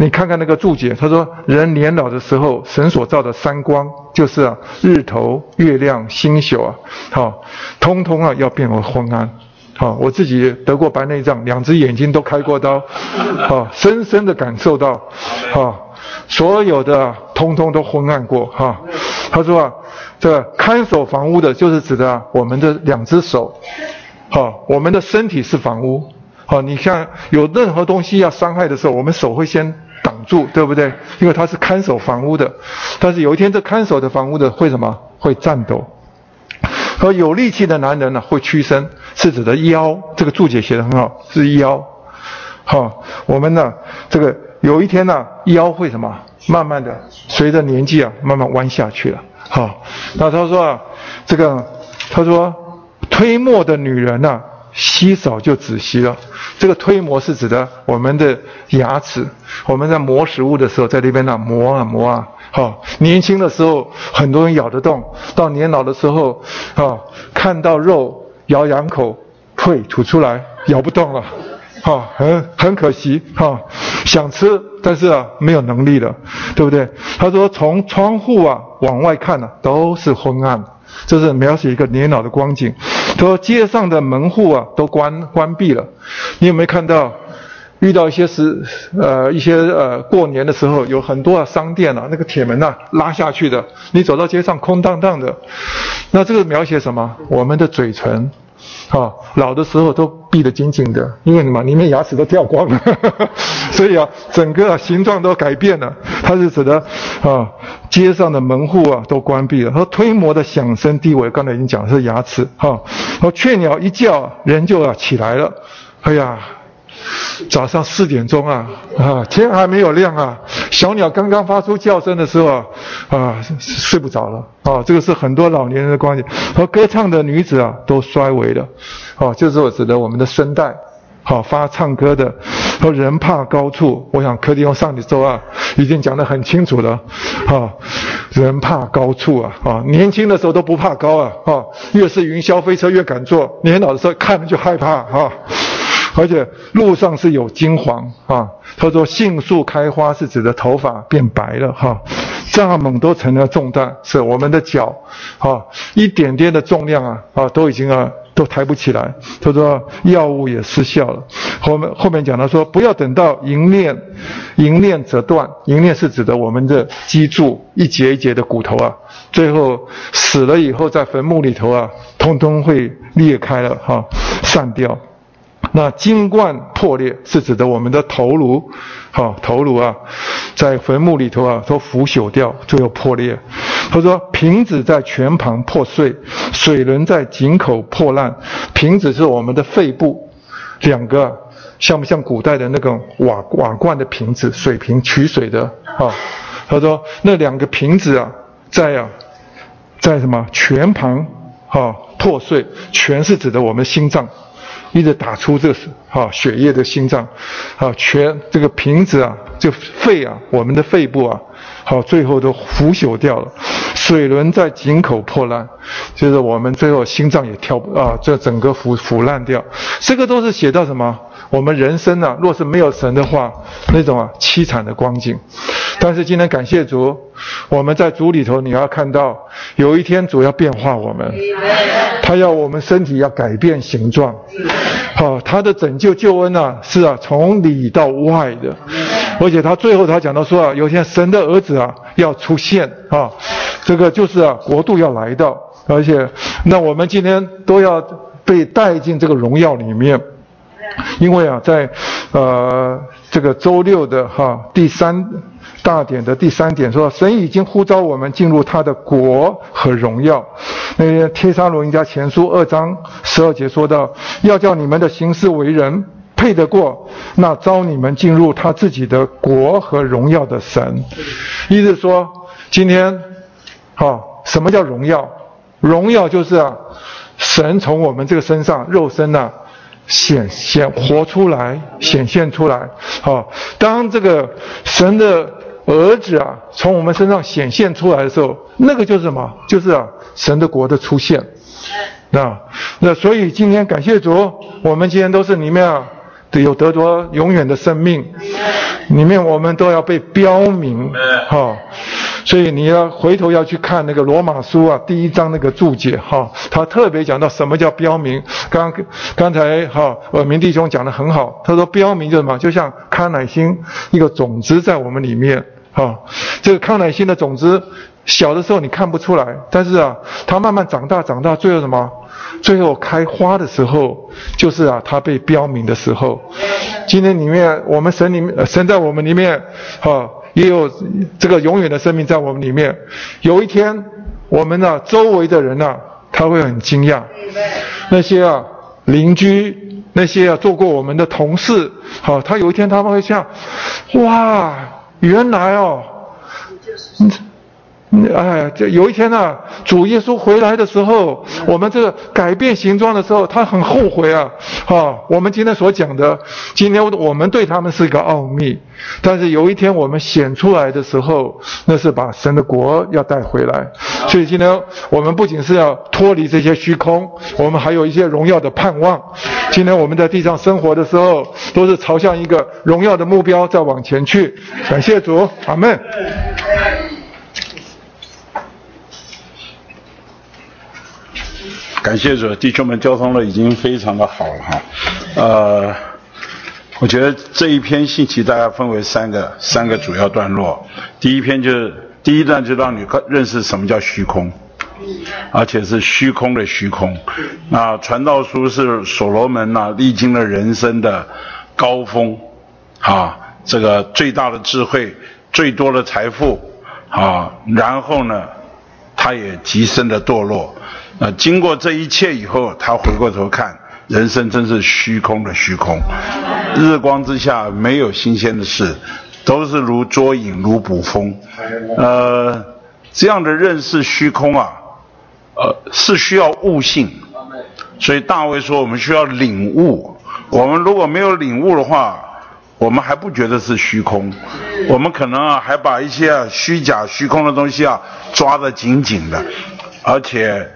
你看看那个注解，他说人年老的时候，神所造的三光，就是啊，日头、月亮、星宿啊，好，通通啊要变为昏暗，好，我自己得过白内障，两只眼睛都开过刀，好，深深的感受到，好，所有的通通都昏暗过，哈，他说啊。这看守房屋的，就是指的我们的两只手，好，我们的身体是房屋，好，你像有任何东西要伤害的时候，我们手会先挡住，对不对？因为他是看守房屋的，但是有一天这看守的房屋的会什么？会颤抖。和有力气的男人呢，会屈身，是指的腰。这个注解写的很好，是腰。好，我们呢，这个有一天呢，腰会什么？慢慢的随着年纪啊，慢慢弯下去了。好，那他说啊，这个他说推磨的女人呐，稀少就止息了。这个推磨是指的我们的牙齿，我们在磨食物的时候，在那边呢磨啊磨啊。好，年轻的时候很多人咬得动，到年老的时候啊，看到肉咬两口，退吐出来，咬不动了。哈，很很可惜哈，想吃，但是啊没有能力了，对不对？他说从窗户啊往外看呢都是昏暗，这是描写一个年老的光景。说街上的门户啊都关关闭了，你有没有看到？遇到一些时呃一些呃过年的时候，有很多啊商店啊那个铁门呐拉下去的，你走到街上空荡荡的，那这个描写什么？我们的嘴唇。啊，老的时候都闭得紧紧的，因为什么？里面牙齿都掉光了，所以啊，整个形状都改变了。它是指的啊，街上的门户啊都关闭了。和推磨的响声低微，刚才已经讲是牙齿。哈，和雀鸟一叫，人就啊起来了。哎呀。早上四点钟啊，啊，天还没有亮啊，小鸟刚刚发出叫声的时候啊，啊，睡不着了啊，这个是很多老年人的观点。和歌唱的女子啊，都衰微了，哦，就是我指的我们的声带，好发唱歌的，和人怕高处。我想柯迪翁上几周啊，已经讲得很清楚了，啊，人怕高处啊，啊，年轻的时候都不怕高啊，啊，越是云霄飞车越敢坐，年老的时候看了就害怕啊。而且路上是有金黄啊，他说杏树开花是指的头发变白了哈，蚱蜢都成了重担，是我们的脚，啊，一点点的重量啊啊都已经啊都抬不起来。他说药物也失效了。后面后面讲到说不要等到银链，银链折断，银链是指的我们的脊柱一节一节的骨头啊，最后死了以后在坟墓里头啊，通通会裂开了哈，散掉。那金冠破裂是指的我们的头颅，好头颅啊，在坟墓里头啊都腐朽掉，最后破裂。他说瓶子在泉旁破碎，水轮在井口破烂。瓶子是我们的肺部，两个像不像古代的那个瓦瓦罐的瓶子，水瓶取水的啊？他说那两个瓶子啊，在啊，在什么泉旁啊破碎？泉是指的我们心脏。一直打出这是哈血液的心脏，啊全这个瓶子啊，就肺啊，我们的肺部啊，好最后都腐朽掉了，水轮在井口破烂，就是我们最后心脏也跳啊，这整个腐腐烂掉，这个都是写到什么？我们人生啊，若是没有神的话，那种啊凄惨的光景。但是今天感谢主，我们在主里头，你要看到有一天主要变化我们，他要我们身体要改变形状，好，他的拯救救恩啊，是啊，从里到外的。而且他最后他讲到说啊，有一天神的儿子啊要出现啊，这个就是啊国度要来到，而且那我们今天都要被带进这个荣耀里面。因为啊，在呃这个周六的哈第三大典的第三点说，神已经呼召我们进入他的国和荣耀。那些帖撒罗尼迦前书二章十二节说到，要叫你们的行事为人配得过那招你们进入他自己的国和荣耀的神。意思说，今天，哈什么叫荣耀？荣耀就是啊，神从我们这个身上肉身呐。显显活出来，显现出来。好，当这个神的儿子啊，从我们身上显现出来的时候，那个就是什么？就是啊，神的国的出现。那那所以今天感谢主，我们今天都是里面啊，有得着永远的生命，里面我们都要被标明。哈。所以你要回头要去看那个罗马书啊，第一章那个注解哈，他特别讲到什么叫标明。刚刚才哈，呃，明弟兄讲的很好，他说标明就是什么？就像康乃馨一个种子在我们里面哈，这个康乃馨的种子小的时候你看不出来，但是啊，它慢慢长大长大，最后什么？最后开花的时候，就是啊，它被标明的时候。今天里面我们神里面神在我们里面哈。也有这个永远的生命在我们里面。有一天，我们呢周围的人呢，他会很惊讶。那些啊邻居，那些啊做过我们的同事，好，他有一天他们会想：哇，原来哦。哎，这有一天呢，主耶稣回来的时候，我们这个改变形状的时候，他很后悔啊！啊，我们今天所讲的，今天我们对他们是一个奥秘，但是有一天我们显出来的时候，那是把神的国要带回来。所以今天我们不仅是要脱离这些虚空，我们还有一些荣耀的盼望。今天我们在地上生活的时候，都是朝向一个荣耀的目标在往前去。感谢主，阿门。感谢主，弟兄们交通了已经非常的好了哈。呃，我觉得这一篇信息大家分为三个三个主要段落。第一篇就是第一段就让你认识什么叫虚空，而且是虚空的虚空。那传道书是所罗门呐历经了人生的高峰，啊，这个最大的智慧，最多的财富，啊，然后呢，他也极深的堕落。啊，经过这一切以后，他回过头看，人生真是虚空的虚空，日光之下没有新鲜的事，都是如捉影如捕风。呃，这样的认识虚空啊，呃，是需要悟性。所以大卫说，我们需要领悟。我们如果没有领悟的话，我们还不觉得是虚空，我们可能啊，还把一些虚假虚空的东西啊抓得紧紧的，而且。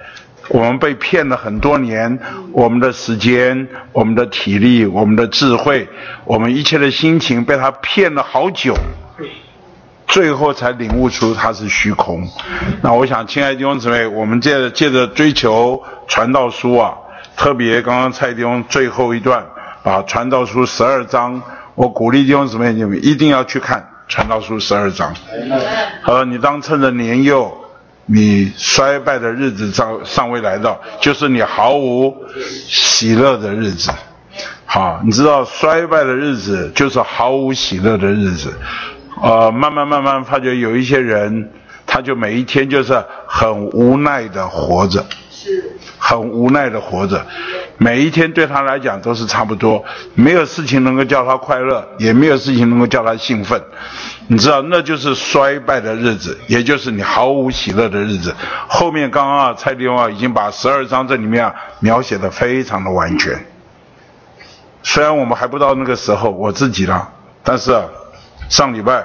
我们被骗了很多年，我们的时间、我们的体力、我们的智慧、我们一切的心情被他骗了好久，最后才领悟出它是虚空。那我想，亲爱的弟兄姊妹，我们借着借着追求传道书啊，特别刚刚蔡弟兄最后一段把传道书十二章，我鼓励弟兄姊妹你们一定要去看传道书十二章。好，你当趁着年幼。你衰败的日子尚尚未来到，就是你毫无喜乐的日子。好，你知道衰败的日子就是毫无喜乐的日子。呃，慢慢慢慢发觉有一些人，他就每一天就是很无奈的活着，很无奈的活着。每一天对他来讲都是差不多，没有事情能够叫他快乐，也没有事情能够叫他兴奋。你知道，那就是衰败的日子，也就是你毫无喜乐的日子。后面刚刚啊，蔡弟兄啊已经把十二章这里面啊描写的非常的完全。虽然我们还不到那个时候，我自己啦，但是啊，上礼拜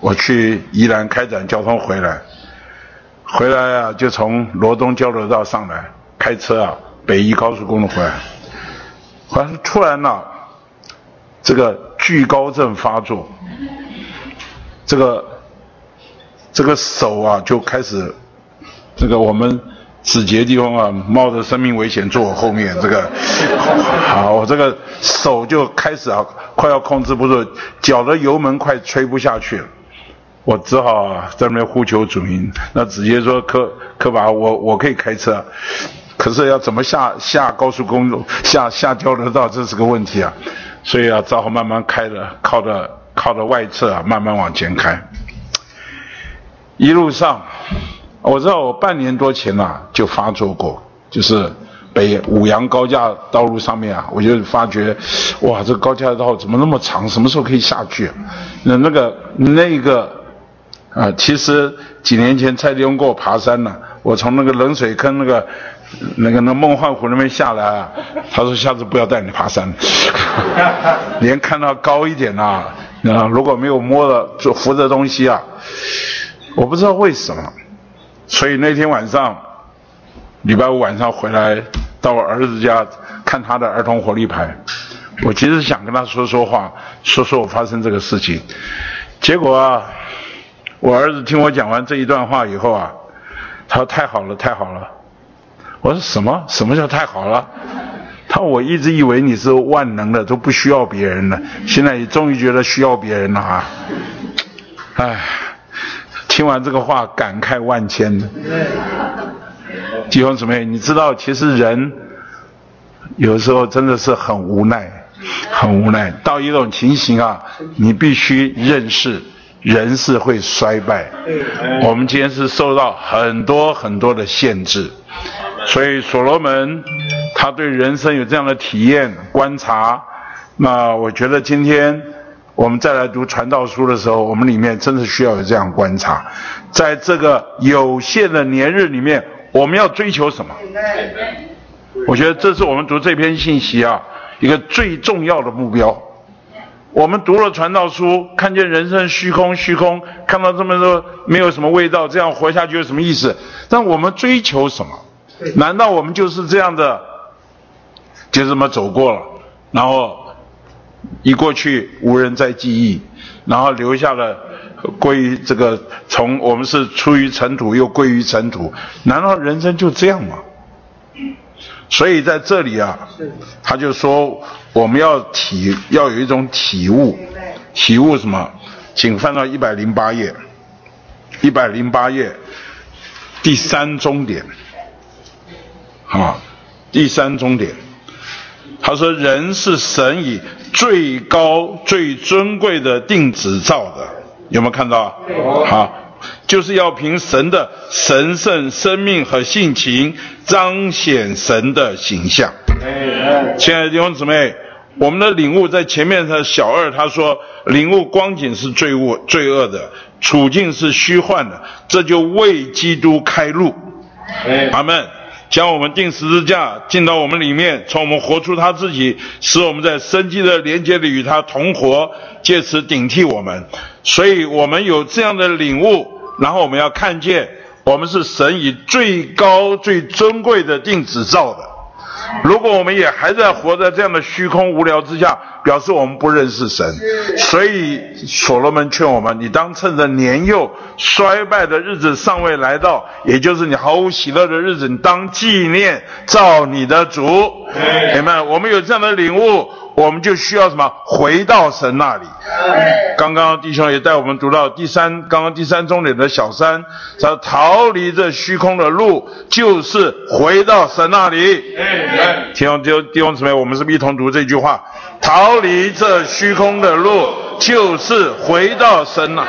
我去宜兰开展交通回来，回来啊就从罗东交流道上来，开车啊。北宜高速公路回来，好像突然呢，这个惧高症发作，这个这个手啊就开始，这个我们子杰地方啊，冒着生命危险坐我后面，这个好，我这个手就开始啊，快要控制不住，脚的油门快吹不下去了，我只好在那边呼求主名。那子杰说：“可可把我我可以开车，可是要怎么下下高速公路，下下交流道，这是个问题啊。所以啊，只好慢慢开着，靠着靠着外侧啊，慢慢往前开。一路上。”我知道我半年多前呐就发作过，就是北五羊高架道路上面啊，我就发觉，哇，这高架道怎么那么长？什么时候可以下去？那那个那个啊，其实几年前蔡弟兄给我爬山呢，我从那个冷水坑那个那个那梦幻湖那边下来啊，他说下次不要带你爬山，连看到高一点呐，啊，如果没有摸的就扶着东西啊，我不知道为什么。所以那天晚上，礼拜五晚上回来到我儿子家看他的儿童活力牌，我其实想跟他说说话，说说我发生这个事情。结果啊，我儿子听我讲完这一段话以后啊，他说太好了，太好了。我说什么？什么叫太好了？他我一直以为你是万能的，都不需要别人了，现在也终于觉得需要别人了啊。唉。听完这个话，感慨万千的弟兄姊妹，你知道，其实人有时候真的是很无奈，很无奈。到一种情形啊，你必须认识，人是会衰败。我们今天是受到很多很多的限制，所以所罗门他对人生有这样的体验观察。那我觉得今天。我们再来读传道书的时候，我们里面真的需要有这样观察，在这个有限的年日里面，我们要追求什么？我觉得这是我们读这篇信息啊一个最重要的目标。我们读了传道书，看见人生虚空，虚空，看到这么多没有什么味道，这样活下去有什么意思？但我们追求什么？难道我们就是这样的，就这么走过了，然后？一过去无人再记忆，然后留下了归于这个从我们是出于尘土又归于尘土，难道人生就这样吗？所以在这里啊，他就说我们要体要有一种体悟，体悟什么？请翻到一百零八页，一百零八页第三终点，啊，第三终点。他说：“人是神以最高、最尊贵的定旨造的，有没有看到？好，就是要凭神的神圣生命和性情，彰显神的形象。亲爱的弟兄姊妹，我们的领悟在前面的小二他说，领悟光景是罪恶、罪恶的，处境是虚幻的，这就为基督开路。阿门。”将我们定十字架进到我们里面，从我们活出他自己，使我们在生机的连接里与他同活，借此顶替我们。所以我们有这样的领悟，然后我们要看见，我们是神以最高最尊贵的定旨造的。如果我们也还在活在这样的虚空无聊之下，表示我们不认识神。所以所罗门劝我们：你当趁着年幼衰败的日子尚未来到，也就是你毫无喜乐的日子，你当纪念造你的主。你们，我们有这样的领悟。我们就需要什么？回到神那里。刚刚弟兄也带我们读到第三，刚刚第三重点的小三，他逃离这虚空的路，就是回到神那里。弟兄弟兄弟兄姊妹，我们是不是一同读这句话？逃离这虚空的路，就是回到神那。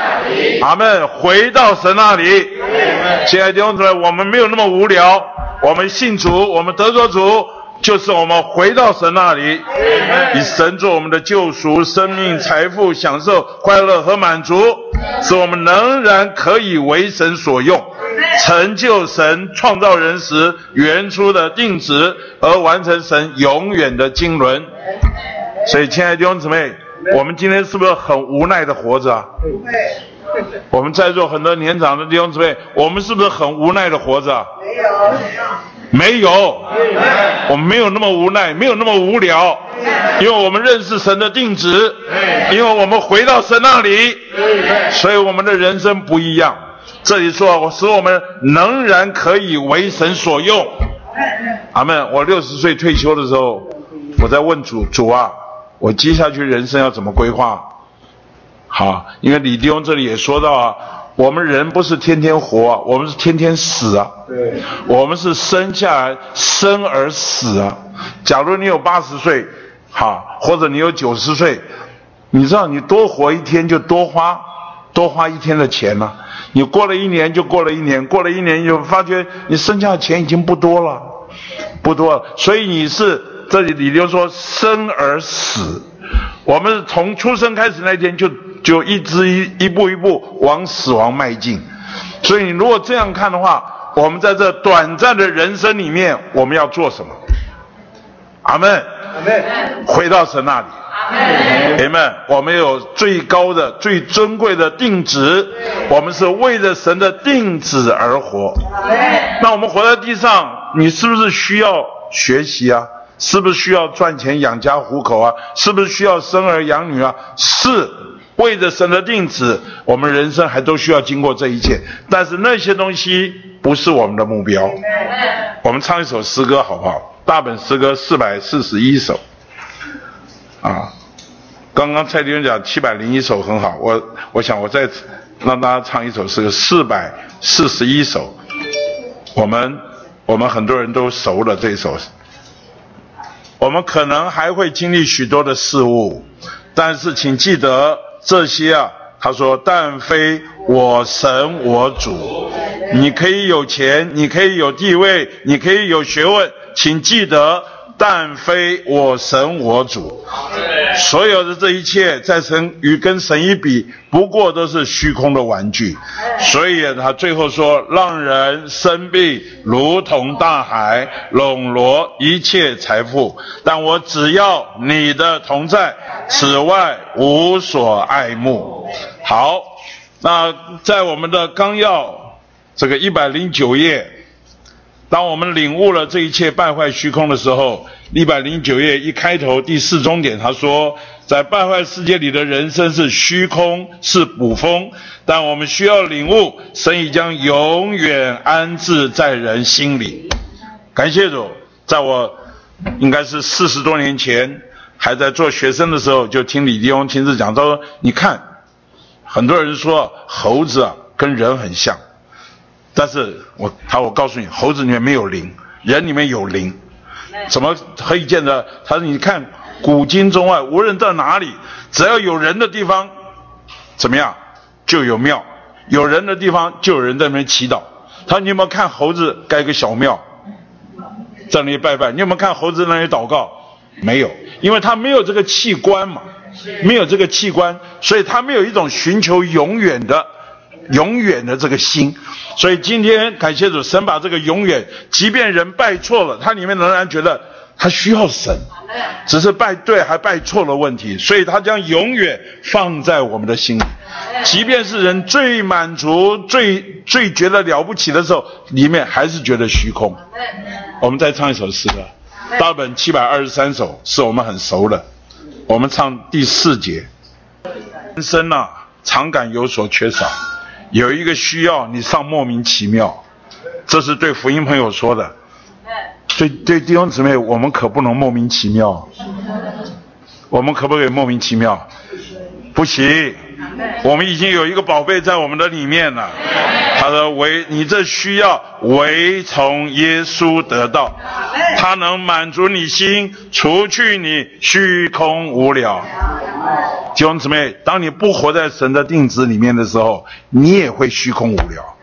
阿门。回到神那里。亲爱的弟兄姊妹，我们没有那么无聊，我们信主，我们得着主。就是我们回到神那里，以神做我们的救赎，生命、财富、享受、快乐和满足，使我们仍然可以为神所用，成就神创造人时原初的定旨，而完成神永远的经纶。所以，亲爱的弟兄姊妹，我们今天是不是很无奈的活着啊？我们在座很多年长的弟兄姊妹，我们是不是很无奈的活着？没有，没有。我们没有那么无奈，没有那么无聊，因为我们认识神的定旨，因为我们回到神那里，所以我们的人生不一样。这里说，我使我们仍然可以为神所用。阿门。我六十岁退休的时候，我在问主主啊，我接下去人生要怎么规划？好，因为李弟兄这里也说到啊，我们人不是天天活啊，我们是天天死啊。对，我们是生下来生而死啊。假如你有八十岁，好，或者你有九十岁，你知道你多活一天就多花多花一天的钱了。你过了一年就过了一年，过了一年就发觉你剩下的钱已经不多了，不多了。所以你是这里你就说生而死，我们从出生开始那天就就一直一一步一步往死亡迈进。所以你如果这样看的话，我们在这短暂的人生里面，我们要做什么？阿门。阿门。回到神那里。阿门。我们有最高的、最尊贵的定旨，我们是为着神的定旨而活。那我们活在地上，你是不是需要学习啊？是不是需要赚钱养家糊口啊？是不是需要生儿养女啊？是为着神的定旨，我们人生还都需要经过这一切。但是那些东西不是我们的目标。我们唱一首诗歌好不好？大本诗歌四百四十一首。啊，刚刚蔡弟兄讲七百零一首很好，我我想我再让大家唱一首诗歌四百四十一首。我们我们很多人都熟了这首。我们可能还会经历许多的事物，但是请记得这些啊。他说：“但非我神我主，你可以有钱，你可以有地位，你可以有学问，请记得。”但非我神我主，所有的这一切在神与跟神一比，不过都是虚空的玩具。所以他最后说：让人生病如同大海笼罗一切财富，但我只要你的同在，此外无所爱慕。好，那在我们的纲要这个一百零九页。当我们领悟了这一切败坏虚空的时候，一百零九页一开头第四终点，他说，在败坏世界里的人生是虚空，是捕风，但我们需要领悟，神已将永远安置在人心里。感谢主，在我应该是四十多年前还在做学生的时候，就听李弟兄亲自讲，他说：“你看，很多人说猴子啊跟人很像。”但是我他我告诉你，猴子里面没有灵，人里面有灵，怎么可以见得？他说你看古今中外，无论到哪里，只要有人的地方，怎么样就有庙，有人的地方就有人在那边祈祷。他说你有没有看猴子盖个小庙，在那里拜拜？你有没有看猴子那里祷告？没有，因为他没有这个器官嘛，没有这个器官，所以他没有一种寻求永远的。永远的这个心，所以今天感谢主，神把这个永远，即便人拜错了，他里面仍然觉得他需要神，只是拜对还拜错了问题，所以他将永远放在我们的心里。即便是人最满足、最最觉得了不起的时候，里面还是觉得虚空。我们再唱一首诗歌，大本七百二十三首是我们很熟的，我们唱第四节。人生呐，常感有所缺少。有一个需要你上莫名其妙，这是对福音朋友说的。对对弟兄姊妹，我们可不能莫名其妙。我们可不可以莫名其妙？不行。我们已经有一个宝贝在我们的里面了。他说：“唯你这需要，唯从耶稣得到。他能满足你心，除去你虚空无聊。”弟兄姊妹，当你不活在神的定旨里面的时候，你也会虚空无聊。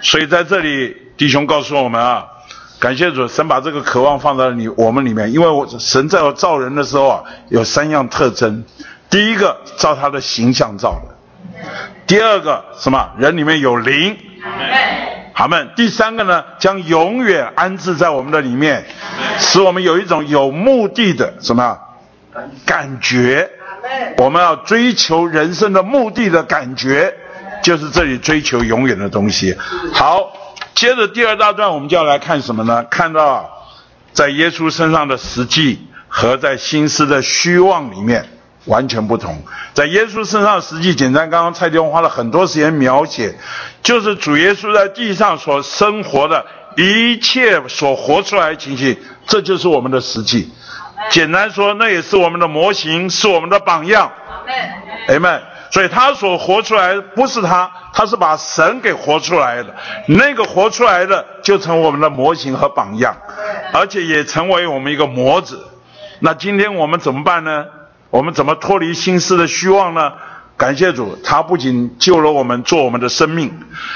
所以在这里，弟兄告诉我们啊，感谢主，神把这个渴望放在你我们里面，因为我神在我造人的时候啊，有三样特征。第一个，照他的形象造的；第二个，什么？人里面有灵。好们。第三个呢，将永远安置在我们的里面，使我们有一种有目的的什么感觉。我们要追求人生的目的的感觉，就是这里追求永远的东西。好，接着第二大段，我们就要来看什么呢？看到在耶稣身上的实际和在心思的虚妄里面，完全不同。在耶稣身上，实际简单，刚刚蔡弟兄花了很多时间描写，就是主耶稣在地上所生活的一切所活出来的情形，这就是我们的实际。简单说，那也是我们的模型，是我们的榜样。阿门。所以他所活出来不是他，他是把神给活出来的。那个活出来的就成我们的模型和榜样，而且也成为我们一个模子。那今天我们怎么办呢？我们怎么脱离心思的虚妄呢？感谢主，他不仅救了我们，做我们的生命，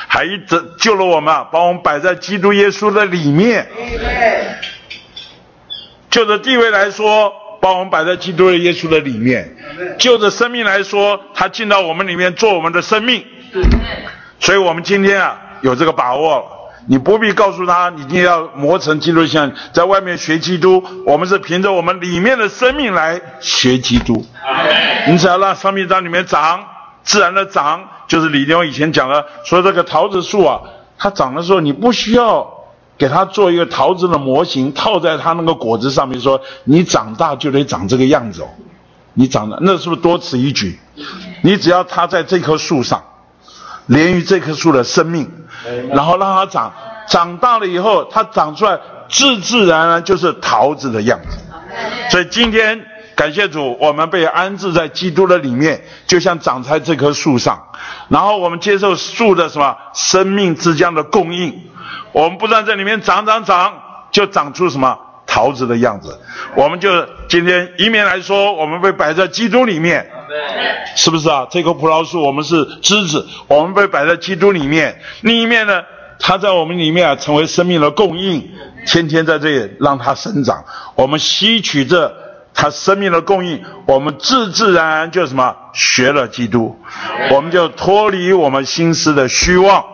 还一直救了我们，啊把我们摆在基督耶稣的里面。就着地位来说，把我们摆在基督耶稣的里面；就着生命来说，他进到我们里面做我们的生命。所以我们今天啊，有这个把握。你不必告诉他，你一定要磨成基督像，在外面学基督。我们是凭着我们里面的生命来学基督。你只要让生命在里面长，自然的长，就是李丁以前讲的，说这个桃子树啊，它长的时候，你不需要给它做一个桃子的模型，套在它那个果子上面，说你长大就得长这个样子哦。你长得那是不是多此一举？你只要它在这棵树上。连于这棵树的生命，然后让它长，长大了以后，它长出来自自然然就是桃子的样子。所以今天感谢主，我们被安置在基督的里面，就像长在这棵树上。然后我们接受树的什么生命之江的供应，我们不断在里面长长长，就长出什么桃子的样子。我们就今天一面来说，我们被摆在基督里面。是不是啊？这棵葡萄树，我们是枝子，我们被摆在基督里面。另一面呢，它在我们里面啊，成为生命的供应，天天在这里让它生长。我们吸取这它生命的供应，我们自自然然就什么学了基督，我们就脱离我们心思的虚妄。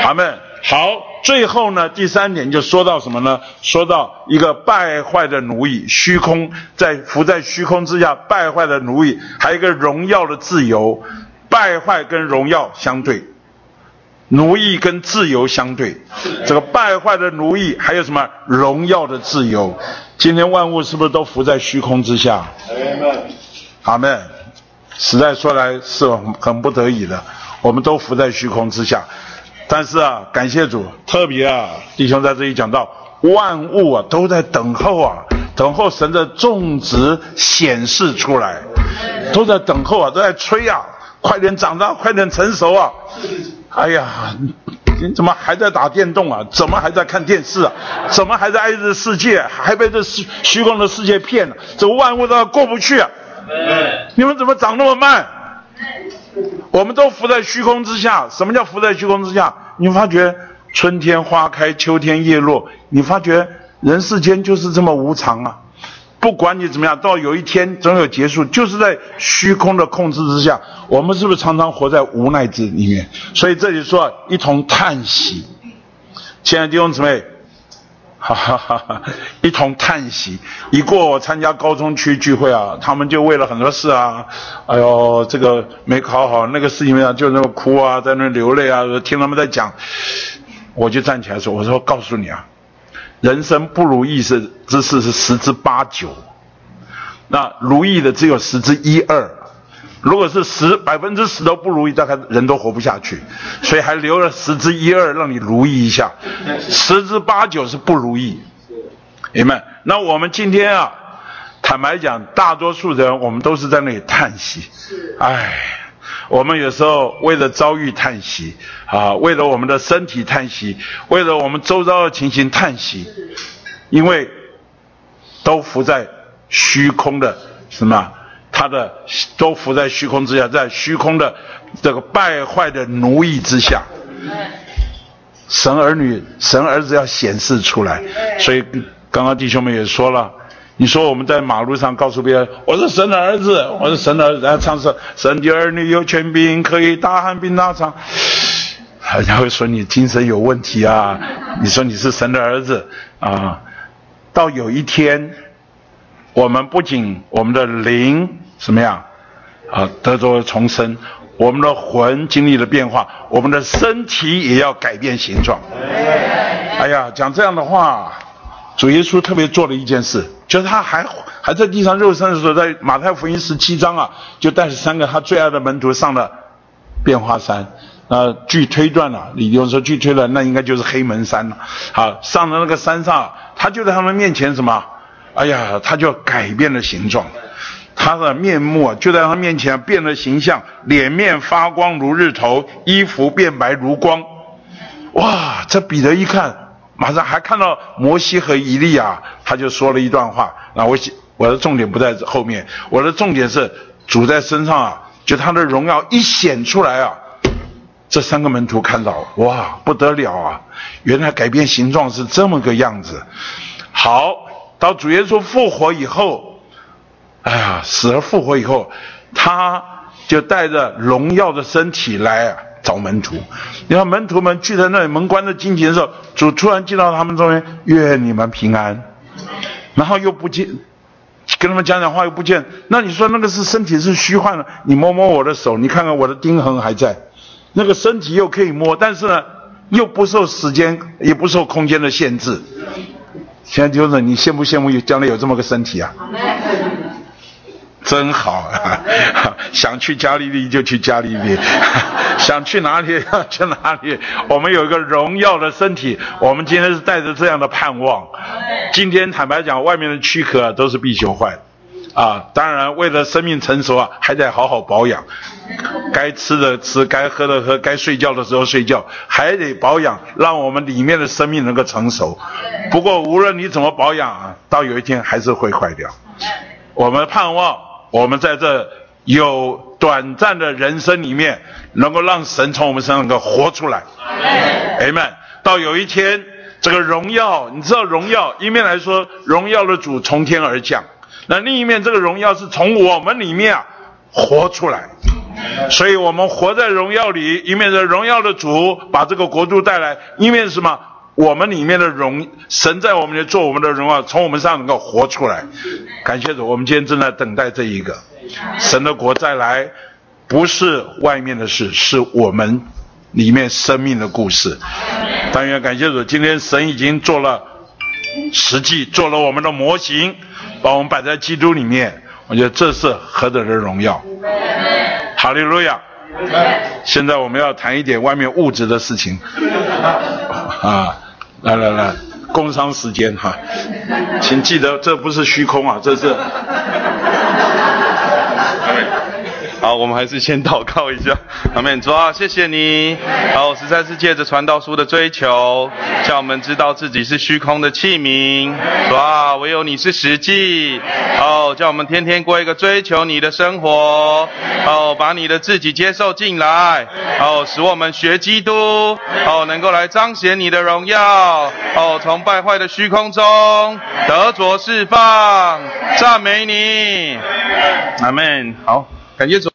好们，好。最后呢，第三点就说到什么呢？说到一个败坏的奴役，虚空在浮在虚空之下，败坏的奴役，还有一个荣耀的自由。败坏跟荣耀相对，奴役跟自由相对。这个败坏的奴役，还有什么荣耀的自由？今天万物是不是都浮在虚空之下？阿门。实在说来是很不得已的，我们都浮在虚空之下。但是啊，感谢主，特别啊，弟兄在这里讲到，万物啊都在等候啊，等候神的种植显示出来，都在等候啊，都在催啊，快点长大，快点成熟啊！哎呀，你怎么还在打电动啊？怎么还在看电视啊？怎么还在爱这世界？还被这虚虚空的世界骗了？这万物都要过不去啊！你们怎么长那么慢？我们都浮在虚空之下。什么叫浮在虚空之下？你发觉春天花开，秋天叶落。你发觉人世间就是这么无常啊！不管你怎么样，到有一天总有结束。就是在虚空的控制之下，我们是不是常常活在无奈之里面？所以这里说一同叹息，亲爱的弟兄姊妹。哈哈哈哈一同叹息。一过我参加高中区聚会啊，他们就为了很多事啊，哎呦，这个没考好，那个事情啊，就那么哭啊，在那流泪啊，听他们在讲，我就站起来说：“我说告诉你啊，人生不如意是之事是十之八九，那如意的只有十之一二。”如果是十百分之十都不如意，大概人都活不下去，所以还留了十之一二让你如意一下，十之八九是不如意。明白？那我们今天啊，坦白讲，大多数人我们都是在那里叹息。唉，我们有时候为了遭遇叹息啊，为了我们的身体叹息，为了我们周遭的情形叹息，因为都浮在虚空的什么？他的都浮在虚空之下，在虚空的这个败坏的奴役之下，神儿女、神儿子要显示出来。所以刚刚弟兄们也说了，你说我们在马路上告诉别人我是神的儿子，我是神的儿子，然后唱是神的儿女有权柄，可以大喊并大唱，人家会说你精神有问题啊！你说你是神的儿子啊，到有一天，我们不仅我们的灵。怎么样？啊，得着重生，我们的魂经历了变化，我们的身体也要改变形状。哎呀，讲这样的话，主耶稣特别做了一件事，就是他还还在地上肉身的时候，在马太福音十七章啊，就带着三个他最爱的门徒上了变化山。呃，据推断了，李弟兄说据推断，那应该就是黑门山了。好，上了那个山上，他就在他们面前什么？哎呀，他就改变了形状，他的面目啊就在他面前变了形象，脸面发光如日头，衣服变白如光。哇，这彼得一看。马上还看到摩西和以利亚，他就说了一段话。那我我的重点不在后面，我的重点是主在身上啊，就他的荣耀一显出来啊，这三个门徒看到，哇，不得了啊！原来改变形状是这么个样子。好，到主耶稣复活以后，哎呀，死而复活以后，他就带着荣耀的身体来啊。找门徒，你看门徒们聚在那里，门关的紧紧的时候，主突然进到他们中间，愿你们平安。然后又不见，跟他们讲讲话又不见。那你说那个是身体是虚幻的？你摸摸我的手，你看看我的钉痕还在。那个身体又可以摸，但是呢，又不受时间也不受空间的限制。现在就是你羡不羡慕有将来有这么个身体啊？真好啊，想去加利利就去加利利，想去哪里 去哪里。我们有一个荣耀的身体，我们今天是带着这样的盼望。今天坦白讲，外面的躯壳都是必修坏，啊，当然为了生命成熟啊，还得好好保养。该吃的吃，该喝的喝，该睡觉的时候睡觉，还得保养，让我们里面的生命能够成熟。不过无论你怎么保养啊，到有一天还是会坏掉。我们盼望。我们在这有短暂的人生里面，能够让神从我们身上能够活出来。Amen。到有一天，这个荣耀，你知道荣耀一面来说，荣耀的主从天而降；那另一面，这个荣耀是从我们里面啊活出来。所以我们活在荣耀里，一面的荣耀的主把这个国度带来，一面是什么？我们里面的荣，神在我们里做我们的荣耀，从我们上能够活出来。感谢主，我们今天正在等待这一个神的国再来，不是外面的事，是我们里面生命的故事。但愿感谢主，今天神已经做了实际，做了我们的模型，把我们摆在基督里面。我觉得这是何等的荣耀！哈利路亚！现在我们要谈一点外面物质的事情。啊，来来来，工商时间哈，请记得这不是虚空啊，这是。好，我们还是先祷告一下。阿门。主啊，谢谢你。好，实在是借着传道书的追求，叫我们知道自己是虚空的器皿。主啊，唯有你是实际。好，叫我们天天过一个追求你的生活。好，把你的自己接受进来。好，使我们学基督。好，能够来彰显你的荣耀。哦，从败坏的虚空中得着释放。赞美你。阿门。好，感谢主。